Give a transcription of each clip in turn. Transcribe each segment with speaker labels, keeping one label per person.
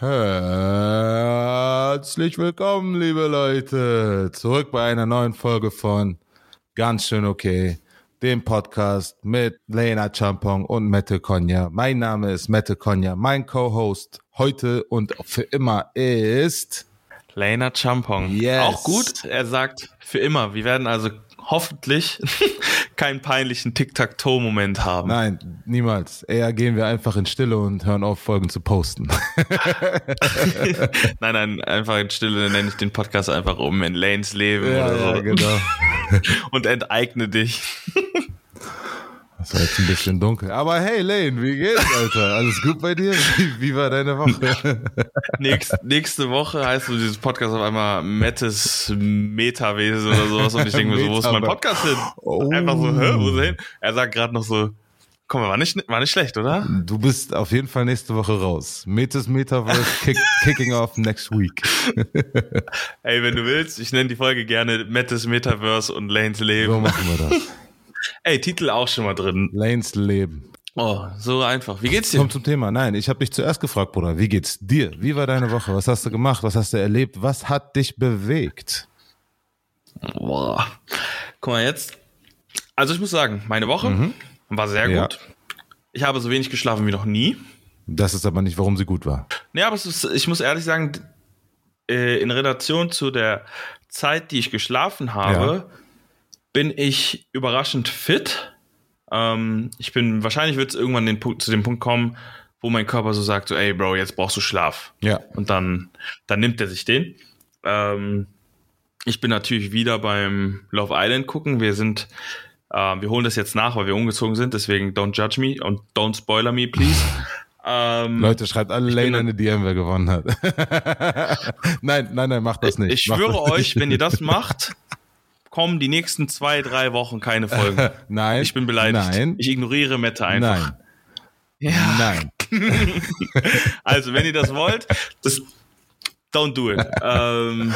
Speaker 1: Herzlich willkommen, liebe Leute, zurück bei einer neuen Folge von Ganz schön okay, dem Podcast mit Lena Champong und Mette Konya. Mein Name ist Mette Konya, mein Co-Host heute und für immer ist
Speaker 2: Lena Champong.
Speaker 1: Yes.
Speaker 2: Auch gut, er sagt für immer. Wir werden also hoffentlich keinen peinlichen Tic-Tac-Toe-Moment haben.
Speaker 1: Nein, niemals. Eher gehen wir einfach in Stille und hören auf, Folgen zu posten.
Speaker 2: nein, nein, einfach in Stille nenne ich den Podcast einfach um in Lanes Leben
Speaker 1: ja,
Speaker 2: oder so.
Speaker 1: ja, genau.
Speaker 2: und enteigne dich.
Speaker 1: Das war jetzt ein bisschen dunkel. Aber hey, Lane, wie geht's, Alter? Alles gut bei dir? Wie, wie war deine Woche?
Speaker 2: Nächst, nächste Woche heißt so dieses Podcast auf einmal Mettes Metawesen oder sowas. Und ich denke mir so, wo ist mein Podcast hin?
Speaker 1: Oh.
Speaker 2: Einfach so, hä, wo ist er hin? Er sagt gerade noch so, komm, war nicht, war nicht schlecht, oder?
Speaker 1: Du bist auf jeden Fall nächste Woche raus. Metes Metaverse kick, kicking off next week.
Speaker 2: Ey, wenn du willst, ich nenne die Folge gerne Mettes Metaverse und Lanes Leben.
Speaker 1: So machen wir das.
Speaker 2: Ey, Titel auch schon mal drin.
Speaker 1: Lanes Leben.
Speaker 2: Oh, so einfach. Wie geht's dir?
Speaker 1: Komm zum Thema. Nein, ich habe dich zuerst gefragt, Bruder. Wie geht's dir? Wie war deine Woche? Was hast du gemacht? Was hast du erlebt? Was hat dich bewegt?
Speaker 2: Boah. Guck mal jetzt. Also ich muss sagen, meine Woche
Speaker 1: Mhm.
Speaker 2: war sehr
Speaker 1: Ja.
Speaker 2: gut. Ich habe so wenig geschlafen wie noch nie.
Speaker 1: Das ist aber nicht, warum sie gut war.
Speaker 2: Nee, aber ist, ich muss ehrlich sagen, äh, in Relation zu der Zeit, die ich geschlafen habe, bin ich überraschend fit. Ähm, ich bin, wahrscheinlich wird es irgendwann den zu dem Punkt kommen, wo mein Körper so sagt, so, ey Bro, jetzt brauchst du Schlaf.
Speaker 1: Ja.
Speaker 2: Und dann, dann nimmt er sich den. Ähm, ich bin natürlich wieder beim Love Island gucken. Wir sind, äh, wir holen das jetzt nach, weil wir umgezogen sind. Deswegen don't judge me und don't spoiler me, please. ähm,
Speaker 1: Leute, schreibt alle Lane eine DM, wer gewonnen hat. nein, nein, nein, macht das nicht.
Speaker 2: ich
Speaker 1: Macht
Speaker 2: schwöre euch,
Speaker 1: nicht.
Speaker 2: wenn ihr das macht, kommen die nächsten zwei, drei Wochen keine Folgen.
Speaker 1: Nein.
Speaker 2: Ich bin beleidigt.
Speaker 1: Nein.
Speaker 2: Ich ignoriere Mette einfach.
Speaker 1: Nein.
Speaker 2: Ja.
Speaker 1: Nein.
Speaker 2: Also, wenn ihr das wollt, das don't do it. ähm,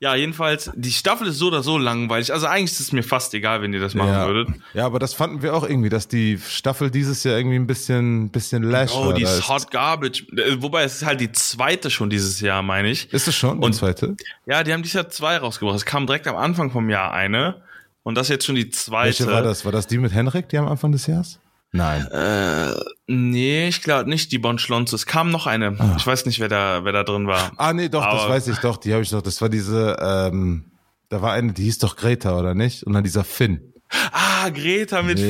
Speaker 2: ja, jedenfalls, die Staffel ist so oder so langweilig. Also eigentlich ist es mir fast egal, wenn ihr das machen
Speaker 1: ja.
Speaker 2: würdet.
Speaker 1: ja, aber das fanden wir auch irgendwie, dass die Staffel dieses Jahr irgendwie ein bisschen, bisschen lash
Speaker 2: Oh, die ist hot garbage. Äh, Wobei, es ist halt die zweite schon dieses Jahr, meine ich.
Speaker 1: Ist es schon? die
Speaker 2: Und-
Speaker 1: zweite?
Speaker 2: Ja, die haben dieses Jahr zwei rausgebracht. Es kam direkt am Anfang vom Jahr eine. Und das ist jetzt schon die zweite.
Speaker 1: Welche war das? War das die mit Henrik, die am Anfang des Jahres? Nein.
Speaker 2: Äh, nee, ich glaube nicht die Bon Schlonze. Es kam noch eine.
Speaker 1: Ah.
Speaker 2: Ich weiß nicht, wer da, wer da drin war.
Speaker 1: Ah, nee, doch, das
Speaker 2: Aber-
Speaker 1: weiß ich doch. Die habe ich doch. Das war diese, ähm, da war eine, die hieß doch Greta, oder nicht? Und dann dieser Finn.
Speaker 2: Ah, Greta mit
Speaker 1: Ja.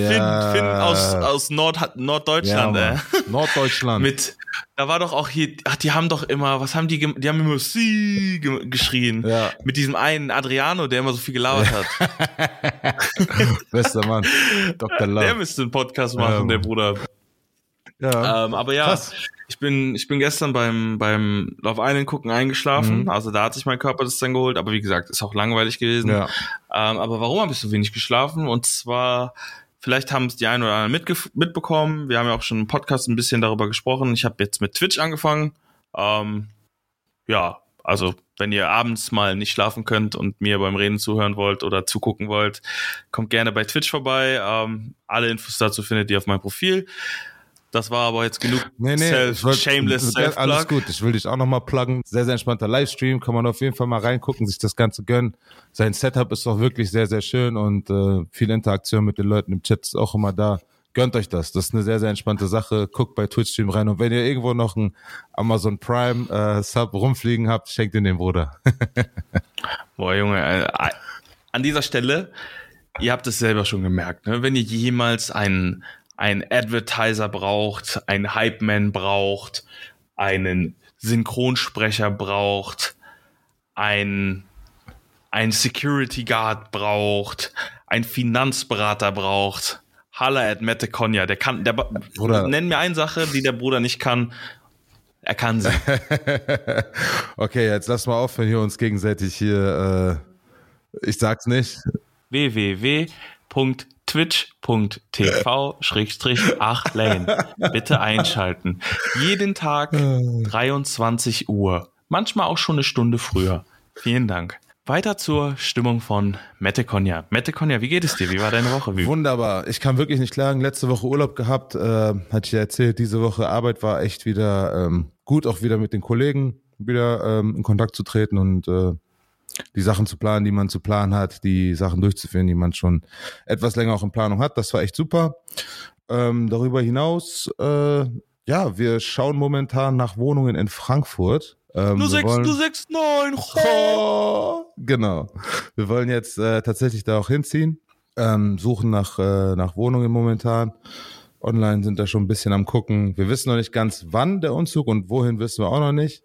Speaker 2: Finn. Finn aus, aus Nord, Norddeutschland,
Speaker 1: Mann.
Speaker 2: ey.
Speaker 1: Norddeutschland.
Speaker 2: Mit, da war doch auch hier, ach, die haben doch immer, was haben die, die haben immer Sie ge- geschrien.
Speaker 1: Ja.
Speaker 2: Mit diesem einen Adriano, der immer so viel gelabert hat.
Speaker 1: Bester Mann. Dr.
Speaker 2: Der
Speaker 1: Love.
Speaker 2: müsste einen Podcast
Speaker 1: Ja,
Speaker 2: machen, der. Bruder.
Speaker 1: Ja.
Speaker 2: Ähm, aber ja,
Speaker 1: Krass.
Speaker 2: ich bin, ich bin gestern beim, beim Love Island gucken eingeschlafen.
Speaker 1: Mhm.
Speaker 2: Also da hat sich mein Körper das dann geholt. Aber wie gesagt, ist auch langweilig gewesen.
Speaker 1: ja.
Speaker 2: Ähm, aber warum habe ich so wenig geschlafen? Und zwar, vielleicht haben es die einen oder anderen mitgef- mitbekommen. Wir haben ja auch schon im Podcast ein bisschen darüber gesprochen. Ich habe jetzt mit Twitch angefangen. Ähm, ja, also wenn ihr abends mal nicht schlafen könnt und mir beim Reden zuhören wollt oder zugucken wollt, kommt gerne bei Twitch vorbei. Ähm, alle Infos dazu findet ihr auf meinem Profil. Das war aber jetzt genug
Speaker 1: Nee, nee,
Speaker 2: self,
Speaker 1: wollt-
Speaker 2: shameless self
Speaker 1: Alles gut, ich will dich auch nochmal pluggen. Sehr, sehr entspannter Livestream, kann man auf jeden Fall mal reingucken, sich das Ganze gönnen. Sein Setup ist auch wirklich sehr, sehr schön und äh, viel Interaktion mit den Leuten im Chat ist auch immer da. Gönnt euch das, das ist eine sehr, sehr entspannte Sache. Guckt bei Twitch-Stream rein und wenn ihr irgendwo noch einen Amazon Prime äh, Sub rumfliegen habt, schenkt ihn dem Bruder.
Speaker 2: Boah, Junge, äh, an dieser Stelle, ihr habt es selber schon gemerkt, ne? wenn ihr jemals einen, einen Advertiser braucht, einen Hype-Man braucht, einen Synchronsprecher braucht, ein, ein Security Guard braucht, ein Finanzberater braucht, Haller at Mette Konya, der kann, der,
Speaker 1: Bruder.
Speaker 2: nenn mir eine Sache, die der Bruder nicht kann, er kann sie.
Speaker 1: okay, jetzt lass mal aufhören, hier uns gegenseitig hier, äh, ich sag's nicht.
Speaker 2: www.twitch.tv-8lane. Bitte einschalten. Jeden Tag 23 Uhr. Manchmal auch schon eine Stunde früher. Vielen Dank. Weiter zur Stimmung von Mette Konja. Mette Konja, wie geht es dir? Wie war deine Woche? Wie?
Speaker 1: Wunderbar. Ich kann wirklich nicht klagen. Letzte Woche Urlaub gehabt, äh, hatte ich ja erzählt. Diese Woche Arbeit war echt wieder ähm, gut auch wieder mit den Kollegen wieder ähm, in Kontakt zu treten und äh, die Sachen zu planen, die man zu planen hat, die Sachen durchzuführen, die man schon etwas länger auch in Planung hat. Das war echt super. Ähm, darüber hinaus, äh, ja, wir schauen momentan nach Wohnungen in Frankfurt. Ähm,
Speaker 2: Nur
Speaker 1: wir
Speaker 2: sechs,
Speaker 1: wollen-
Speaker 2: nur sechs, neun.
Speaker 1: Oh, genau. Wir wollen jetzt äh, tatsächlich da auch hinziehen. Ähm, suchen nach, äh, nach Wohnungen momentan. Online sind da schon ein bisschen am gucken. Wir wissen noch nicht ganz, wann der Umzug und wohin wissen wir auch noch nicht.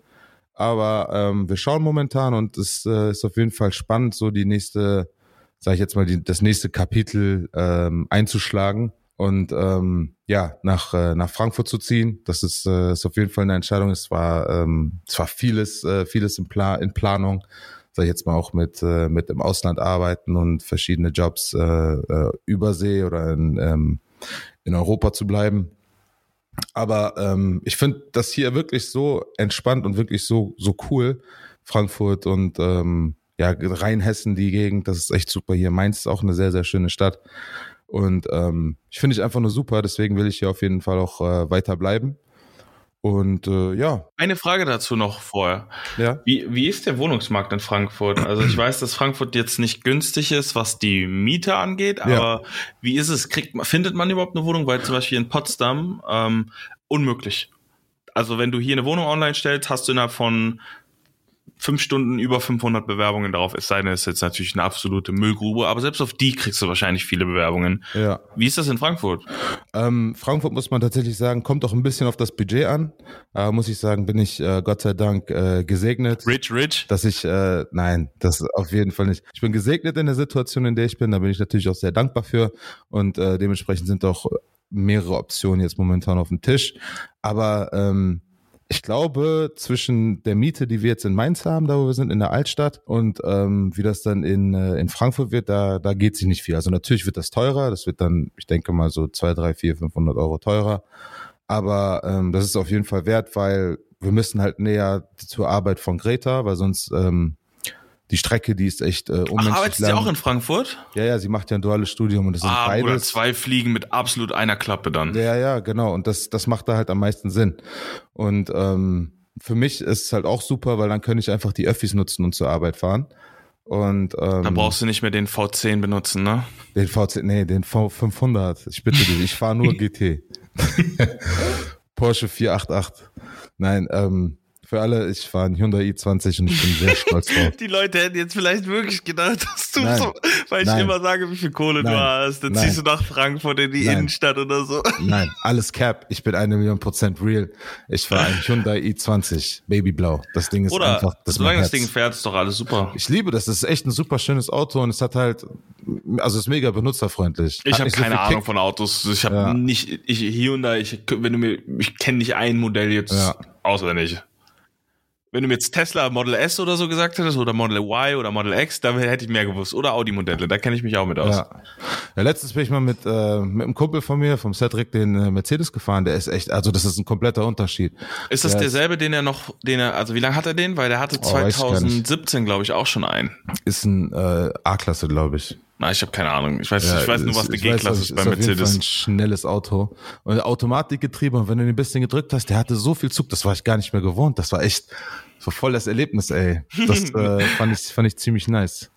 Speaker 1: Aber ähm, wir schauen momentan und es äh, ist auf jeden Fall spannend, so die nächste, sage ich jetzt mal, die, das nächste Kapitel ähm, einzuschlagen und ähm, ja nach äh, nach Frankfurt zu ziehen. Das ist, äh, ist auf jeden Fall eine Entscheidung. Es war ähm, es vieles äh, vieles in, Pla in Planung, sag ich jetzt mal auch mit äh, mit im Ausland arbeiten und verschiedene Jobs äh, äh, übersee oder in ähm, in Europa zu bleiben. Aber ähm, ich finde das hier wirklich so entspannt und wirklich so so cool. Frankfurt und ähm, ja Rheinhessen die Gegend, das ist echt super hier. Mainz ist auch eine sehr sehr schöne Stadt und ähm, ich finde ich einfach nur super. Deswegen will ich hier auf jeden Fall auch äh, weiter bleiben. Und äh, ja,
Speaker 2: Eine Frage dazu noch vorher.
Speaker 1: ja,
Speaker 2: Wie, wie ist der Wohnungsmarkt in Frankfurt? Also ich weiß, dass Frankfurt jetzt nicht günstig ist, was die Miete angeht, aber wie ist es? Kriegt man, findet man überhaupt eine Wohnung? Weil zum Beispiel in Potsdam ähm, unmöglich. Also wenn du hier eine Wohnung online stellst, hast du innerhalb von fünf Stunden über 500 Bewerbungen darauf. Es sei denn, es ist jetzt natürlich eine absolute Müllgrube, aber selbst auf die kriegst du wahrscheinlich viele Bewerbungen.
Speaker 1: ja.
Speaker 2: Wie ist das in Frankfurt?
Speaker 1: Ähm, Frankfurt muss man tatsächlich sagen, kommt auch ein bisschen auf das Budget an. Aber muss ich sagen, bin ich äh, Gott sei Dank äh, gesegnet.
Speaker 2: Rich, rich?
Speaker 1: dass ich, äh, nein, das auf jeden Fall nicht. Ich bin gesegnet in der Situation, in der ich bin, da bin ich natürlich auch sehr dankbar für und äh, dementsprechend sind auch mehrere Optionen jetzt momentan auf dem Tisch. Aber ähm, ich glaube, zwischen der Miete, die wir jetzt in Mainz haben, da wo wir sind, in der Altstadt, und ähm, wie das dann in, äh, in Frankfurt wird, da, da geht sich nicht viel. Also natürlich wird das teurer, das wird dann, ich denke mal, so zwei, drei, vier, 500 Euro teurer. Aber ähm, das ist auf jeden Fall wert, weil wir müssen halt näher zur Arbeit von Greta, weil sonst ähm, die Strecke, die ist echt äh,
Speaker 2: Ach,
Speaker 1: unmenschlich
Speaker 2: arbeitet sie
Speaker 1: lang.
Speaker 2: auch in Frankfurt?
Speaker 1: ja, ja, sie macht ja ein duales Studium und das sind
Speaker 2: Ah,
Speaker 1: beides.
Speaker 2: zwei Fliegen mit absolut einer Klappe dann.
Speaker 1: Ja, ja, genau. Und das, das macht da halt am meisten Sinn. Und ähm, für mich ist es halt auch super, weil dann kann ich einfach die Öffis nutzen und zur Arbeit fahren. Und ähm,
Speaker 2: Dann brauchst du nicht mehr den V10 benutzen, ne?
Speaker 1: den VC, nee, den V500. Ich bitte dich, ich fahre nur GT. Porsche 488. Nein, ähm, für alle, ich fahre einen Hyundai i20 und ich bin sehr stolz drauf.
Speaker 2: Die Leute hätten jetzt vielleicht wirklich gedacht, dass du
Speaker 1: Nein.
Speaker 2: so, weil ich
Speaker 1: Nein.
Speaker 2: immer sage, wie viel Kohle
Speaker 1: Nein.
Speaker 2: du hast, dann ziehst du nach Frankfurt in die. Innenstadt oder so.
Speaker 1: Nein, alles Cap. Ich bin eine Million Prozent real. Ich fahre ein Hyundai i20, Babyblau. Das Ding ist
Speaker 2: Oder
Speaker 1: einfach, das
Speaker 2: solange das. Ding fährt, ist doch alles super.
Speaker 1: Ich liebe das. Das ist echt ein super schönes Auto und es hat halt, also es ist mega benutzerfreundlich.
Speaker 2: Ich habe
Speaker 1: so
Speaker 2: keine Ahnung
Speaker 1: Kick.
Speaker 2: von Autos. Ich habe
Speaker 1: Ja.
Speaker 2: nicht, ich Hyundai, ich, wenn du mir, ich kenne nicht ein Modell jetzt
Speaker 1: Ja.
Speaker 2: auswendig. Wenn du mir jetzt Tesla Model S oder so gesagt hättest oder Model Y oder Model X, da hätte ich mehr gewusst. Oder Audi-Modelle, da kenne ich mich auch mit aus.
Speaker 1: Ja. ja, letztens bin ich mal mit, äh, mit einem Kumpel von mir, vom Cedric, den äh, Mercedes gefahren. Der ist echt, also das ist ein kompletter Unterschied.
Speaker 2: Ist das
Speaker 1: Der
Speaker 2: derselbe, den er noch, den er, also wie lange hat er den? Weil der hatte
Speaker 1: Oh, weiß ich gar nicht.
Speaker 2: 2017, glaube ich, auch schon einen.
Speaker 1: Ist ein äh, A-Klasse, glaube ich.
Speaker 2: Na, ich habe keine Ahnung. Ich weiß,
Speaker 1: Ja,
Speaker 2: ich weiß nur,
Speaker 1: ist-
Speaker 2: was
Speaker 1: weiß,
Speaker 2: G-Klasse
Speaker 1: was-
Speaker 2: ist bei
Speaker 1: auf jeden Fall
Speaker 2: Mercedes.
Speaker 1: ein schnelles Auto. Und Automatikgetriebe, und wenn du den ein bisschen gedrückt hast, der hatte so viel Zug, das war ich gar nicht mehr gewohnt. Das war echt so voll das Erlebnis, ey. Das äh, fand, ich, fand ich ziemlich nice.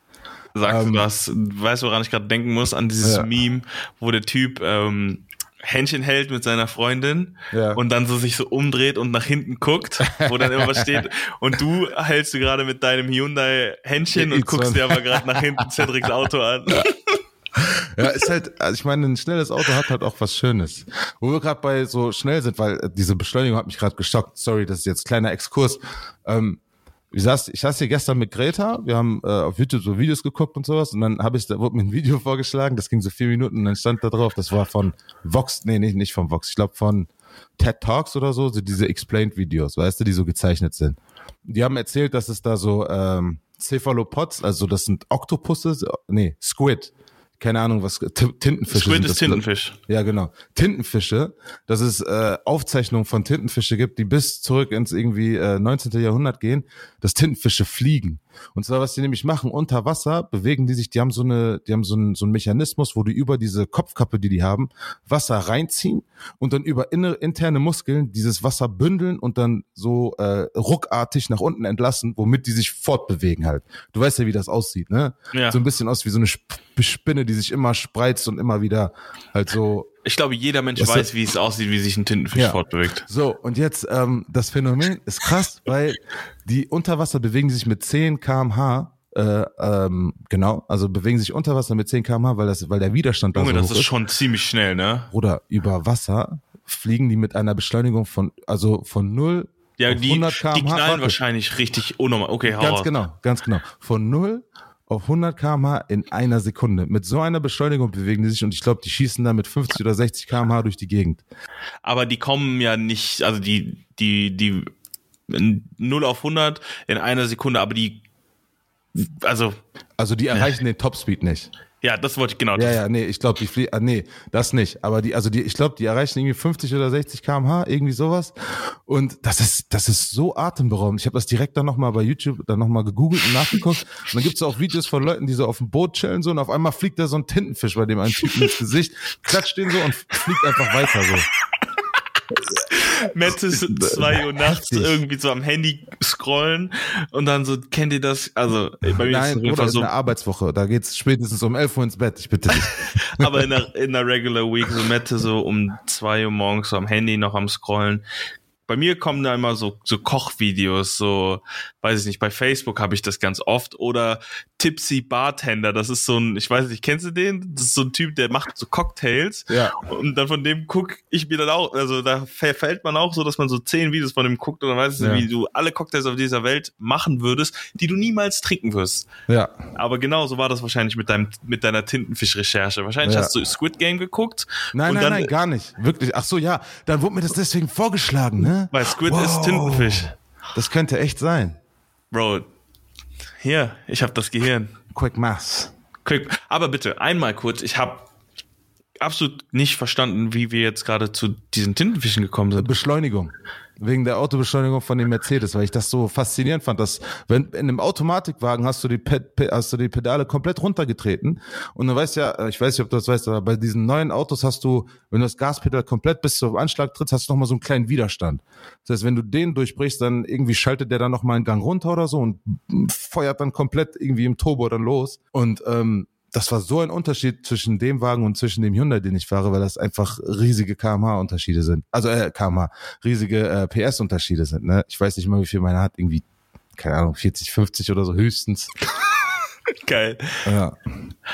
Speaker 2: Sagst
Speaker 1: Ähm,
Speaker 2: du das? Weißt du, woran ich gerade denken muss? An dieses
Speaker 1: Ja.
Speaker 2: Meme, wo der Typ ähm, Händchen hält mit seiner Freundin
Speaker 1: Ja.
Speaker 2: und dann so sich so umdreht und nach hinten guckt, wo dann immer was steht. Und du hältst du gerade mit deinem Hyundai Händchen und guckst
Speaker 1: i20.
Speaker 2: dir aber gerade nach hinten Cedrics Auto an.
Speaker 1: Ja, ist halt, also ich meine, ein schnelles Auto hat halt auch was Schönes. Wo wir gerade bei so schnell sind, weil äh, diese Beschleunigung hat mich gerade geschockt. Sorry, das ist jetzt kleiner Exkurs. Ähm, wie saß, ich saß hier gestern mit Greta, wir haben äh, auf YouTube so Videos geguckt und sowas und dann habe ich, da wurde mir ein Video vorgeschlagen, das ging so vier Minuten und dann stand da drauf, das war von Vox, nee, nicht, nicht von Vox, ich glaube von TED Talks oder so, so diese Explained-Videos, weißt du, die so gezeichnet sind. Die haben erzählt, dass es da so ähm, Cephalopods, also das sind Oktopusse, nee, Squid, keine Ahnung, was Tintenfische
Speaker 2: Squid
Speaker 1: sind
Speaker 2: ist
Speaker 1: das.
Speaker 2: Tintenfisch.
Speaker 1: Ja, genau. Tintenfische, dass es äh, Aufzeichnungen von Tintenfische gibt, die bis zurück ins irgendwie äh, 19. Jahrhundert gehen, dass Tintenfische fliegen. Und zwar, was die nämlich machen, unter Wasser bewegen die sich, die haben so eine, die haben so einen, so einen Mechanismus, wo die über diese Kopfkappe, die die haben, Wasser reinziehen und dann über inne, interne Muskeln dieses Wasser bündeln und dann so äh, ruckartig nach unten entlassen, womit die sich fortbewegen halt. Du weißt ja, wie das aussieht, ne?
Speaker 2: Ja.
Speaker 1: So ein bisschen aus wie so eine Sp Spinne, die sich immer spreizt und immer wieder halt so
Speaker 2: Ich glaube, jeder Mensch weiß, wie es aussieht, wie sich ein Tintenfisch
Speaker 1: Ja.
Speaker 2: fortbewegt.
Speaker 1: So, und jetzt, ähm, das Phänomen ist krass, weil die unter Wasser bewegen sich mit 10 kmh, äh, ähm, genau, also bewegen sich unter Wasser mit 10 kmh, weil, das, weil der Widerstand da
Speaker 2: Junge,
Speaker 1: so
Speaker 2: das ist
Speaker 1: ist.
Speaker 2: schon ziemlich schnell, ne?
Speaker 1: Oder über Wasser fliegen die mit einer Beschleunigung von, also von 0
Speaker 2: Ja,
Speaker 1: auf
Speaker 2: die,
Speaker 1: 100
Speaker 2: die
Speaker 1: kmh.
Speaker 2: knallen
Speaker 1: warte,
Speaker 2: wahrscheinlich richtig unnormal. Okay, hau
Speaker 1: Ganz
Speaker 2: raus.
Speaker 1: genau, ganz genau. Von 0 auf 100 kmh in einer Sekunde. Mit so einer Beschleunigung bewegen die sich und ich glaube, die schießen dann mit 50 oder 60 kmh durch die Gegend.
Speaker 2: Aber die kommen ja nicht, also die, die, die 0 auf 100 in einer Sekunde, aber die, also,
Speaker 1: Also die erreichen den Topspeed nicht.
Speaker 2: Ja, das wollte ich genau.
Speaker 1: Ja, ja, nee, ich glaube, die fliegen, ah, nee, das nicht. Aber die, also die, ich glaube, die erreichen irgendwie 50 oder 60 kmh, irgendwie sowas. Und das ist, das ist so atemberaubend. Ich habe das direkt dann nochmal bei YouTube dann nochmal gegoogelt und nachgeguckt. Und dann gibt's auch Videos von Leuten, die so auf dem Boot chillen so und auf einmal fliegt da so ein Tintenfisch bei dem einen Typen ins Gesicht, klatscht den so und fliegt einfach weiter so.
Speaker 2: Mette ist zwei Uhr nachts irgendwie so am Handy scrollen und dann so, kennt ihr das? Also, bei mir ist es
Speaker 1: Nein,
Speaker 2: auf jeden
Speaker 1: Bruder,
Speaker 2: Fall
Speaker 1: ist
Speaker 2: so,
Speaker 1: eine Arbeitswoche. Da geht's spätestens um 11 Uhr ins Bett. Ich bitte dich.
Speaker 2: aber in der, in der Regular Week, so Mette so um zwei Uhr morgens so am Handy noch am Scrollen. Bei mir kommen da immer so, so Kochvideos, so, weiß ich nicht, bei Facebook habe ich das ganz oft. Oder Tipsy Bartender, das ist so ein, ich weiß nicht, kennst du den? Das ist so ein Typ, der macht so Cocktails.
Speaker 1: Ja.
Speaker 2: Und dann von dem guck ich mir dann auch, also da verfällt man auch so, dass man so zehn Videos von dem guckt und dann weißt du,
Speaker 1: Ja.
Speaker 2: wie du alle Cocktails auf dieser Welt machen würdest, die du niemals trinken wirst.
Speaker 1: Ja.
Speaker 2: Aber genauso war das wahrscheinlich mit deinem, mit deiner Tintenfisch-Recherche. Wahrscheinlich
Speaker 1: Ja.
Speaker 2: hast du Squid Game geguckt.
Speaker 1: Nein, nein,
Speaker 2: dann,
Speaker 1: nein, gar nicht. Wirklich. Ach so, ja. Dann wurde mir das deswegen vorgeschlagen, ne?
Speaker 2: Weil Squid
Speaker 1: Wow.
Speaker 2: ist Tintenfisch.
Speaker 1: Das könnte echt sein.
Speaker 2: Bro, hier, ich habe das Gehirn.
Speaker 1: Quick Maths.
Speaker 2: Quick. Aber bitte, einmal kurz, ich habe absolut nicht verstanden, wie wir jetzt gerade zu diesen Tintenfischen gekommen sind.
Speaker 1: Beschleunigung. Wegen der Autobeschleunigung von dem Mercedes, weil ich das so faszinierend fand, dass wenn in einem Automatikwagen hast du die, Pe Pe hast du die Pedale komplett runtergetreten und du weißt ja, ich weiß nicht, ob du das weißt, aber bei diesen neuen Autos hast du, wenn du das Gaspedal komplett bis zum Anschlag trittst, hast du nochmal so einen kleinen Widerstand. Das heißt, wenn du den durchbrichst, dann irgendwie schaltet der dann nochmal einen Gang runter oder so und feuert dann komplett irgendwie im Turbo dann los und ähm, das war so ein Unterschied zwischen dem Wagen und zwischen dem Hyundai, den ich fahre, weil das einfach riesige kmh-Unterschiede sind. Also äh, kmh, riesige äh, PS-Unterschiede sind. Ne? Ich weiß nicht mal, wie viel meine hat. Irgendwie, keine Ahnung, 40, 50 oder so höchstens.
Speaker 2: Geil.
Speaker 1: Ja,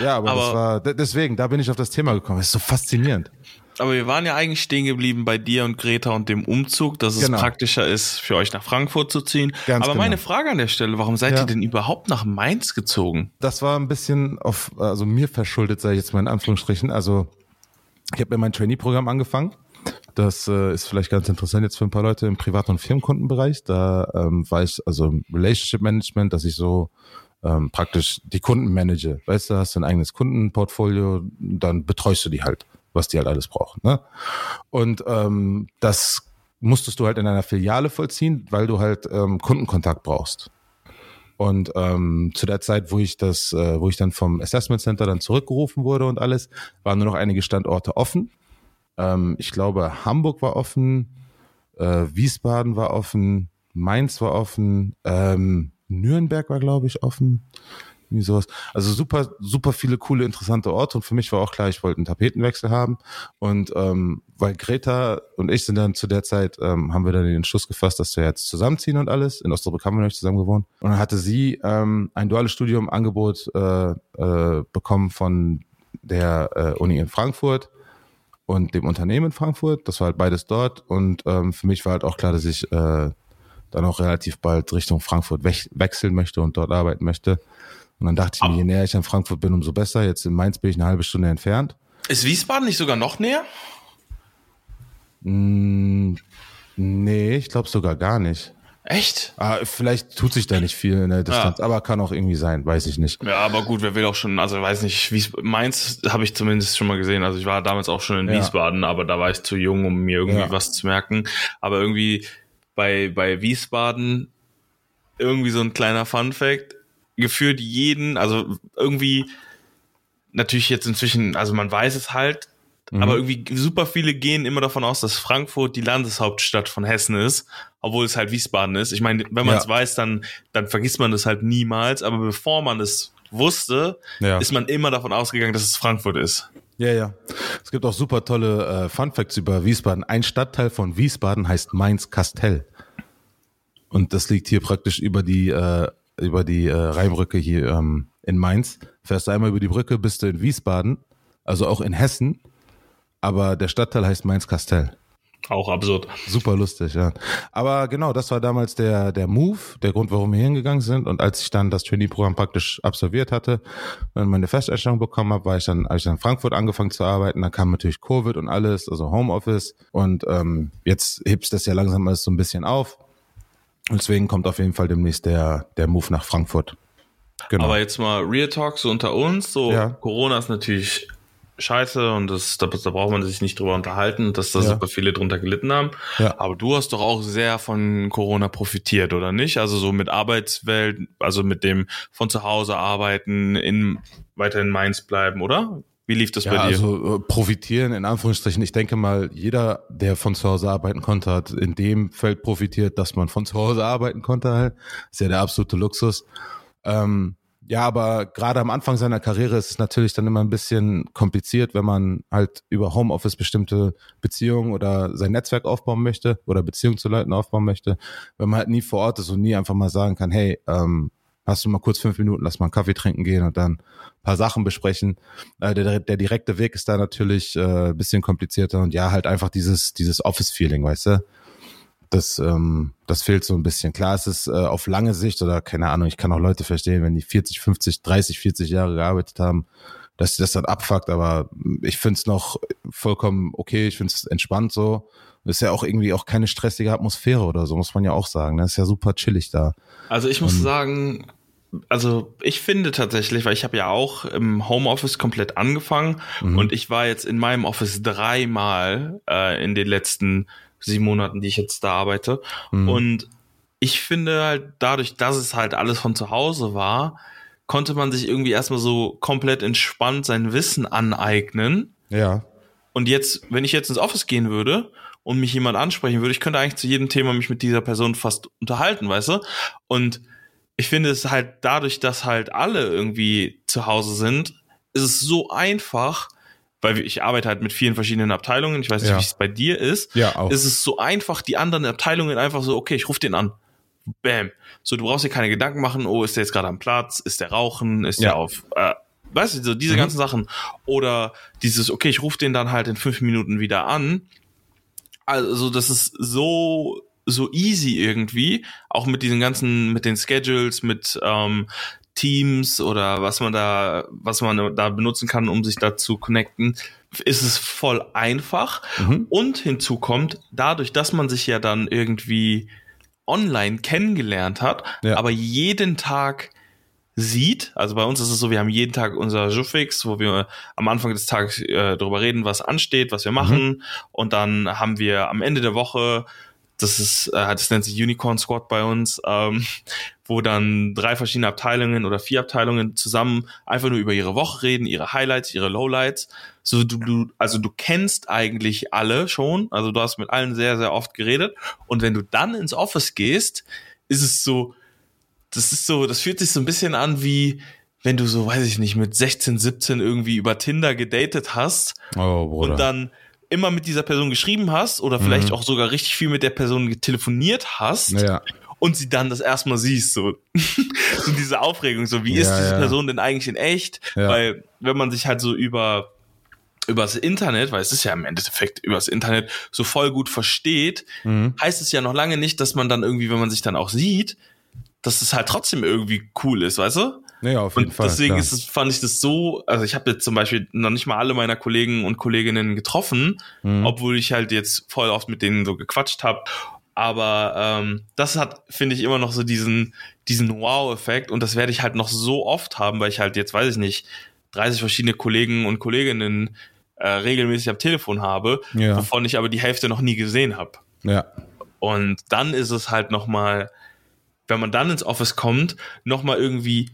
Speaker 1: ja aber,
Speaker 2: Aber-
Speaker 1: das war de- deswegen, da bin ich auf das Thema gekommen. Das ist so faszinierend.
Speaker 2: Aber wir waren ja eigentlich stehen geblieben bei dir und Greta und dem Umzug, dass es
Speaker 1: Genau.
Speaker 2: praktischer ist, für euch nach Frankfurt zu ziehen.
Speaker 1: Ganz
Speaker 2: Aber
Speaker 1: genau.
Speaker 2: meine Frage an der Stelle, warum seid
Speaker 1: Ja.
Speaker 2: ihr denn überhaupt nach Mainz gezogen?
Speaker 1: Das war ein bisschen auf, also mir verschuldet, sage ich jetzt mal in Anführungsstrichen. Also ich habe ja mein Trainee-Programm angefangen. Das äh, ist vielleicht ganz interessant jetzt für ein paar Leute im Privat- und Firmenkundenbereich. Da ähm, war ich also im Relationship Management, dass ich so ähm, praktisch die Kunden manage. Weißt du, hast du ein eigenes Kundenportfolio, dann betreust du die halt, was die halt alles brauchen. Ne? Und ähm, das musstest du halt in einer Filiale vollziehen, weil du halt ähm, Kundenkontakt brauchst. Und ähm, zu der Zeit, wo ich das, äh, wo ich dann vom Assessment Center dann zurückgerufen wurde und alles, waren nur noch einige Standorte offen. Ähm, ich glaube, Hamburg war offen, äh, Wiesbaden war offen, Mainz war offen, ähm, Nürnberg war, glaube ich, offen. Wie sowas. Also super, super viele coole, interessante Orte. Und für mich war auch klar, ich wollte einen Tapetenwechsel haben. Und ähm, weil Greta und ich sind dann zu der Zeit, ähm, haben wir dann den Entschluss gefasst, dass wir jetzt zusammenziehen und alles. In Osnabrück haben wir nicht zusammen gewohnt. Und dann hatte sie ähm, ein duales Studium Angebot äh, äh, bekommen von der äh, Uni in Frankfurt und dem Unternehmen in Frankfurt. Das war halt beides dort. Und ähm, für mich war halt auch klar, dass ich äh, dann auch relativ bald Richtung Frankfurt wech wechseln möchte und dort arbeiten möchte. Und dann dachte ich mir, je näher ich an Frankfurt bin, umso besser. Jetzt in Mainz bin ich eine halbe Stunde entfernt.
Speaker 2: Ist Wiesbaden nicht sogar noch näher?
Speaker 1: Mm, nee, ich glaube sogar gar nicht.
Speaker 2: Echt?
Speaker 1: Ah, vielleicht tut sich da nicht viel in der Distanz, ja. aber kann auch irgendwie sein, weiß ich nicht.
Speaker 2: Ja, aber gut, wer will auch schon, also weiß nicht, Wies Mainz habe ich zumindest schon mal gesehen. Also ich war damals auch schon in ja. Wiesbaden, aber da war ich zu jung, um mir irgendwie ja. was zu merken. Aber irgendwie bei, bei Wiesbaden irgendwie so ein kleiner Fun Fact. Gefühlt jeden, also irgendwie natürlich jetzt inzwischen, also man weiß es halt, Mhm. Aber irgendwie super viele gehen immer davon aus, dass Frankfurt die Landeshauptstadt von Hessen ist, obwohl es halt Wiesbaden ist. Ich meine, wenn man es ja. weiß, dann, dann vergisst man das halt niemals. Aber bevor man es wusste, ja. ist man immer davon ausgegangen, dass es Frankfurt ist.
Speaker 1: Ja, ja. Es gibt auch super tolle äh, Fun Facts über Wiesbaden. Ein Stadtteil von Wiesbaden heißt Mainz-Kastell. Und das liegt hier praktisch über die, äh, über die äh, Rheinbrücke hier ähm, in Mainz. Fährst du einmal über die Brücke, bist du in Wiesbaden, also auch in Hessen aber der Stadtteil heißt Mainz-Kastell.
Speaker 2: Auch absurd.
Speaker 1: Super lustig, ja. Aber genau, das war damals der, der Move, der Grund, warum wir hingegangen sind. Und als ich dann das Trainee-Programm praktisch absolviert hatte und meine Feststellung bekommen habe, war ich dann, habe ich dann in Frankfurt angefangen zu arbeiten. Dann kam natürlich Covid und alles, also Homeoffice. Und ähm, jetzt hebt das ja langsam alles so ein bisschen auf. Und deswegen kommt auf jeden Fall demnächst der, der Move nach Frankfurt.
Speaker 2: Genau. Aber jetzt mal Real Talk so unter uns. So ja. Corona ist natürlich scheiße und das, da, da braucht man sich nicht drüber unterhalten, dass da ja. super viele drunter gelitten haben. Ja. Aber du hast doch auch sehr von Corona profitiert, oder nicht? Also so mit Arbeitswelt, also mit dem von zu Hause arbeiten, in, weiter in Mainz bleiben, oder? Wie lief das ja, bei dir?
Speaker 1: Also äh, profitieren in Anführungsstrichen. Ich denke mal, jeder, der von zu Hause arbeiten konnte, hat in dem Feld profitiert, dass man von zu Hause arbeiten konnte. Halt. ist ja der absolute Luxus. Ähm, ja, aber gerade am Anfang seiner Karriere ist es natürlich dann immer ein bisschen kompliziert, wenn man halt über Homeoffice bestimmte Beziehungen oder sein Netzwerk aufbauen möchte oder Beziehungen zu Leuten aufbauen möchte, wenn man halt nie vor Ort ist und nie einfach mal sagen kann, hey, ähm, hast du mal kurz fünf Minuten, lass mal einen Kaffee trinken gehen und dann ein paar Sachen besprechen. Äh, der, der direkte Weg ist da natürlich äh, bisschen komplizierter und ja, halt einfach dieses, dieses Office-Feeling, weißt du? Das, ähm, das fehlt so ein bisschen. Klar, es ist äh, auf lange Sicht oder keine Ahnung, ich kann auch Leute verstehen, wenn die 40, 50, 30, 40 Jahre gearbeitet haben, dass sie das dann abfuckt, aber ich finde es noch vollkommen okay, ich finde es entspannt so. Ist ja auch irgendwie auch keine stressige Atmosphäre oder so, muss man ja auch sagen. Das ne? ist ja super chillig da.
Speaker 2: Also ich muss Und, sagen, also ich finde tatsächlich, weil ich habe ja auch im Homeoffice komplett angefangen mhm. und ich war jetzt in meinem Office dreimal äh, in den letzten sieben Monaten, die ich jetzt da arbeite. Mhm. Und ich finde halt dadurch, dass es halt alles von zu Hause war, konnte man sich irgendwie erstmal so komplett entspannt sein Wissen aneignen.
Speaker 1: Ja.
Speaker 2: Und jetzt, wenn ich jetzt ins Office gehen würde und mich jemand ansprechen würde, ich könnte eigentlich zu jedem Thema mich mit dieser Person fast unterhalten, weißt du? Und ich finde es halt dadurch, dass halt alle irgendwie zu Hause sind, ist es so einfach, weil ich arbeite halt mit vielen verschiedenen Abteilungen, ich weiß nicht, ja. wie es bei dir ist,
Speaker 1: ja, auch.
Speaker 2: ist es so einfach, die anderen Abteilungen einfach so, okay, ich rufe den an. Bam. So, du brauchst dir keine Gedanken machen, oh, ist der jetzt gerade am Platz, ist der rauchen, ist ja. der auf, äh, weißt du, so diese mhm. ganzen Sachen. Oder dieses, okay, ich rufe den dann halt in fünf Minuten wieder an. Also, das ist so so easy irgendwie, auch mit diesen ganzen, mit den Schedules, mit ähm, Teams oder was man da, was man da benutzen kann, um sich da zu connecten, ist es voll einfach. Mhm. Und hinzu kommt, dadurch, dass man sich ja dann irgendwie online kennengelernt hat, ja. aber jeden Tag sieht. Also bei uns ist es so, wir haben jeden Tag unser Jufix, wo wir am Anfang des Tages äh, darüber reden, was ansteht, was wir machen. Mhm. Und dann haben wir am Ende der Woche das ist, äh, das nennt sich Unicorn Squad bei uns, ähm, wo dann drei verschiedene Abteilungen oder vier Abteilungen zusammen einfach nur über ihre Woche reden, ihre Highlights, ihre Lowlights. So du, du, also du kennst eigentlich alle schon, also du hast mit allen sehr, sehr oft geredet. Und wenn du dann ins Office gehst, ist es so, das ist so, das fühlt sich so ein bisschen an wie, wenn du so, weiß ich nicht, mit 16, 17 irgendwie über Tinder gedatet hast
Speaker 1: oh,
Speaker 2: und dann immer mit dieser Person geschrieben hast oder vielleicht mhm. auch sogar richtig viel mit der Person telefoniert hast
Speaker 1: ja.
Speaker 2: und sie dann das erstmal siehst, so, so diese Aufregung, so wie ja, ist diese ja. Person denn eigentlich in echt? Weil wenn man sich halt so über übers Internet, weil es ist ja im Endeffekt übers Internet so voll gut versteht, mhm. heißt es ja noch lange nicht, dass man dann irgendwie, wenn man sich dann auch sieht, dass es halt trotzdem irgendwie cool ist, weißt du?
Speaker 1: Ja, auf jeden
Speaker 2: und
Speaker 1: Fall.
Speaker 2: Deswegen ist es, fand ich das so, also ich habe jetzt zum Beispiel noch nicht mal alle meiner Kollegen und Kolleginnen getroffen, mhm. obwohl ich halt jetzt voll oft mit denen so gequatscht habe. Aber ähm, das hat, finde ich, immer noch so diesen, diesen Wow-Effekt und das werde ich halt noch so oft haben, weil ich halt jetzt, weiß ich nicht, 30 verschiedene Kollegen und Kolleginnen äh, regelmäßig am Telefon habe,
Speaker 1: Ja.
Speaker 2: wovon ich aber die Hälfte noch nie gesehen habe.
Speaker 1: Ja.
Speaker 2: Und dann ist es halt nochmal, wenn man dann ins Office kommt, nochmal irgendwie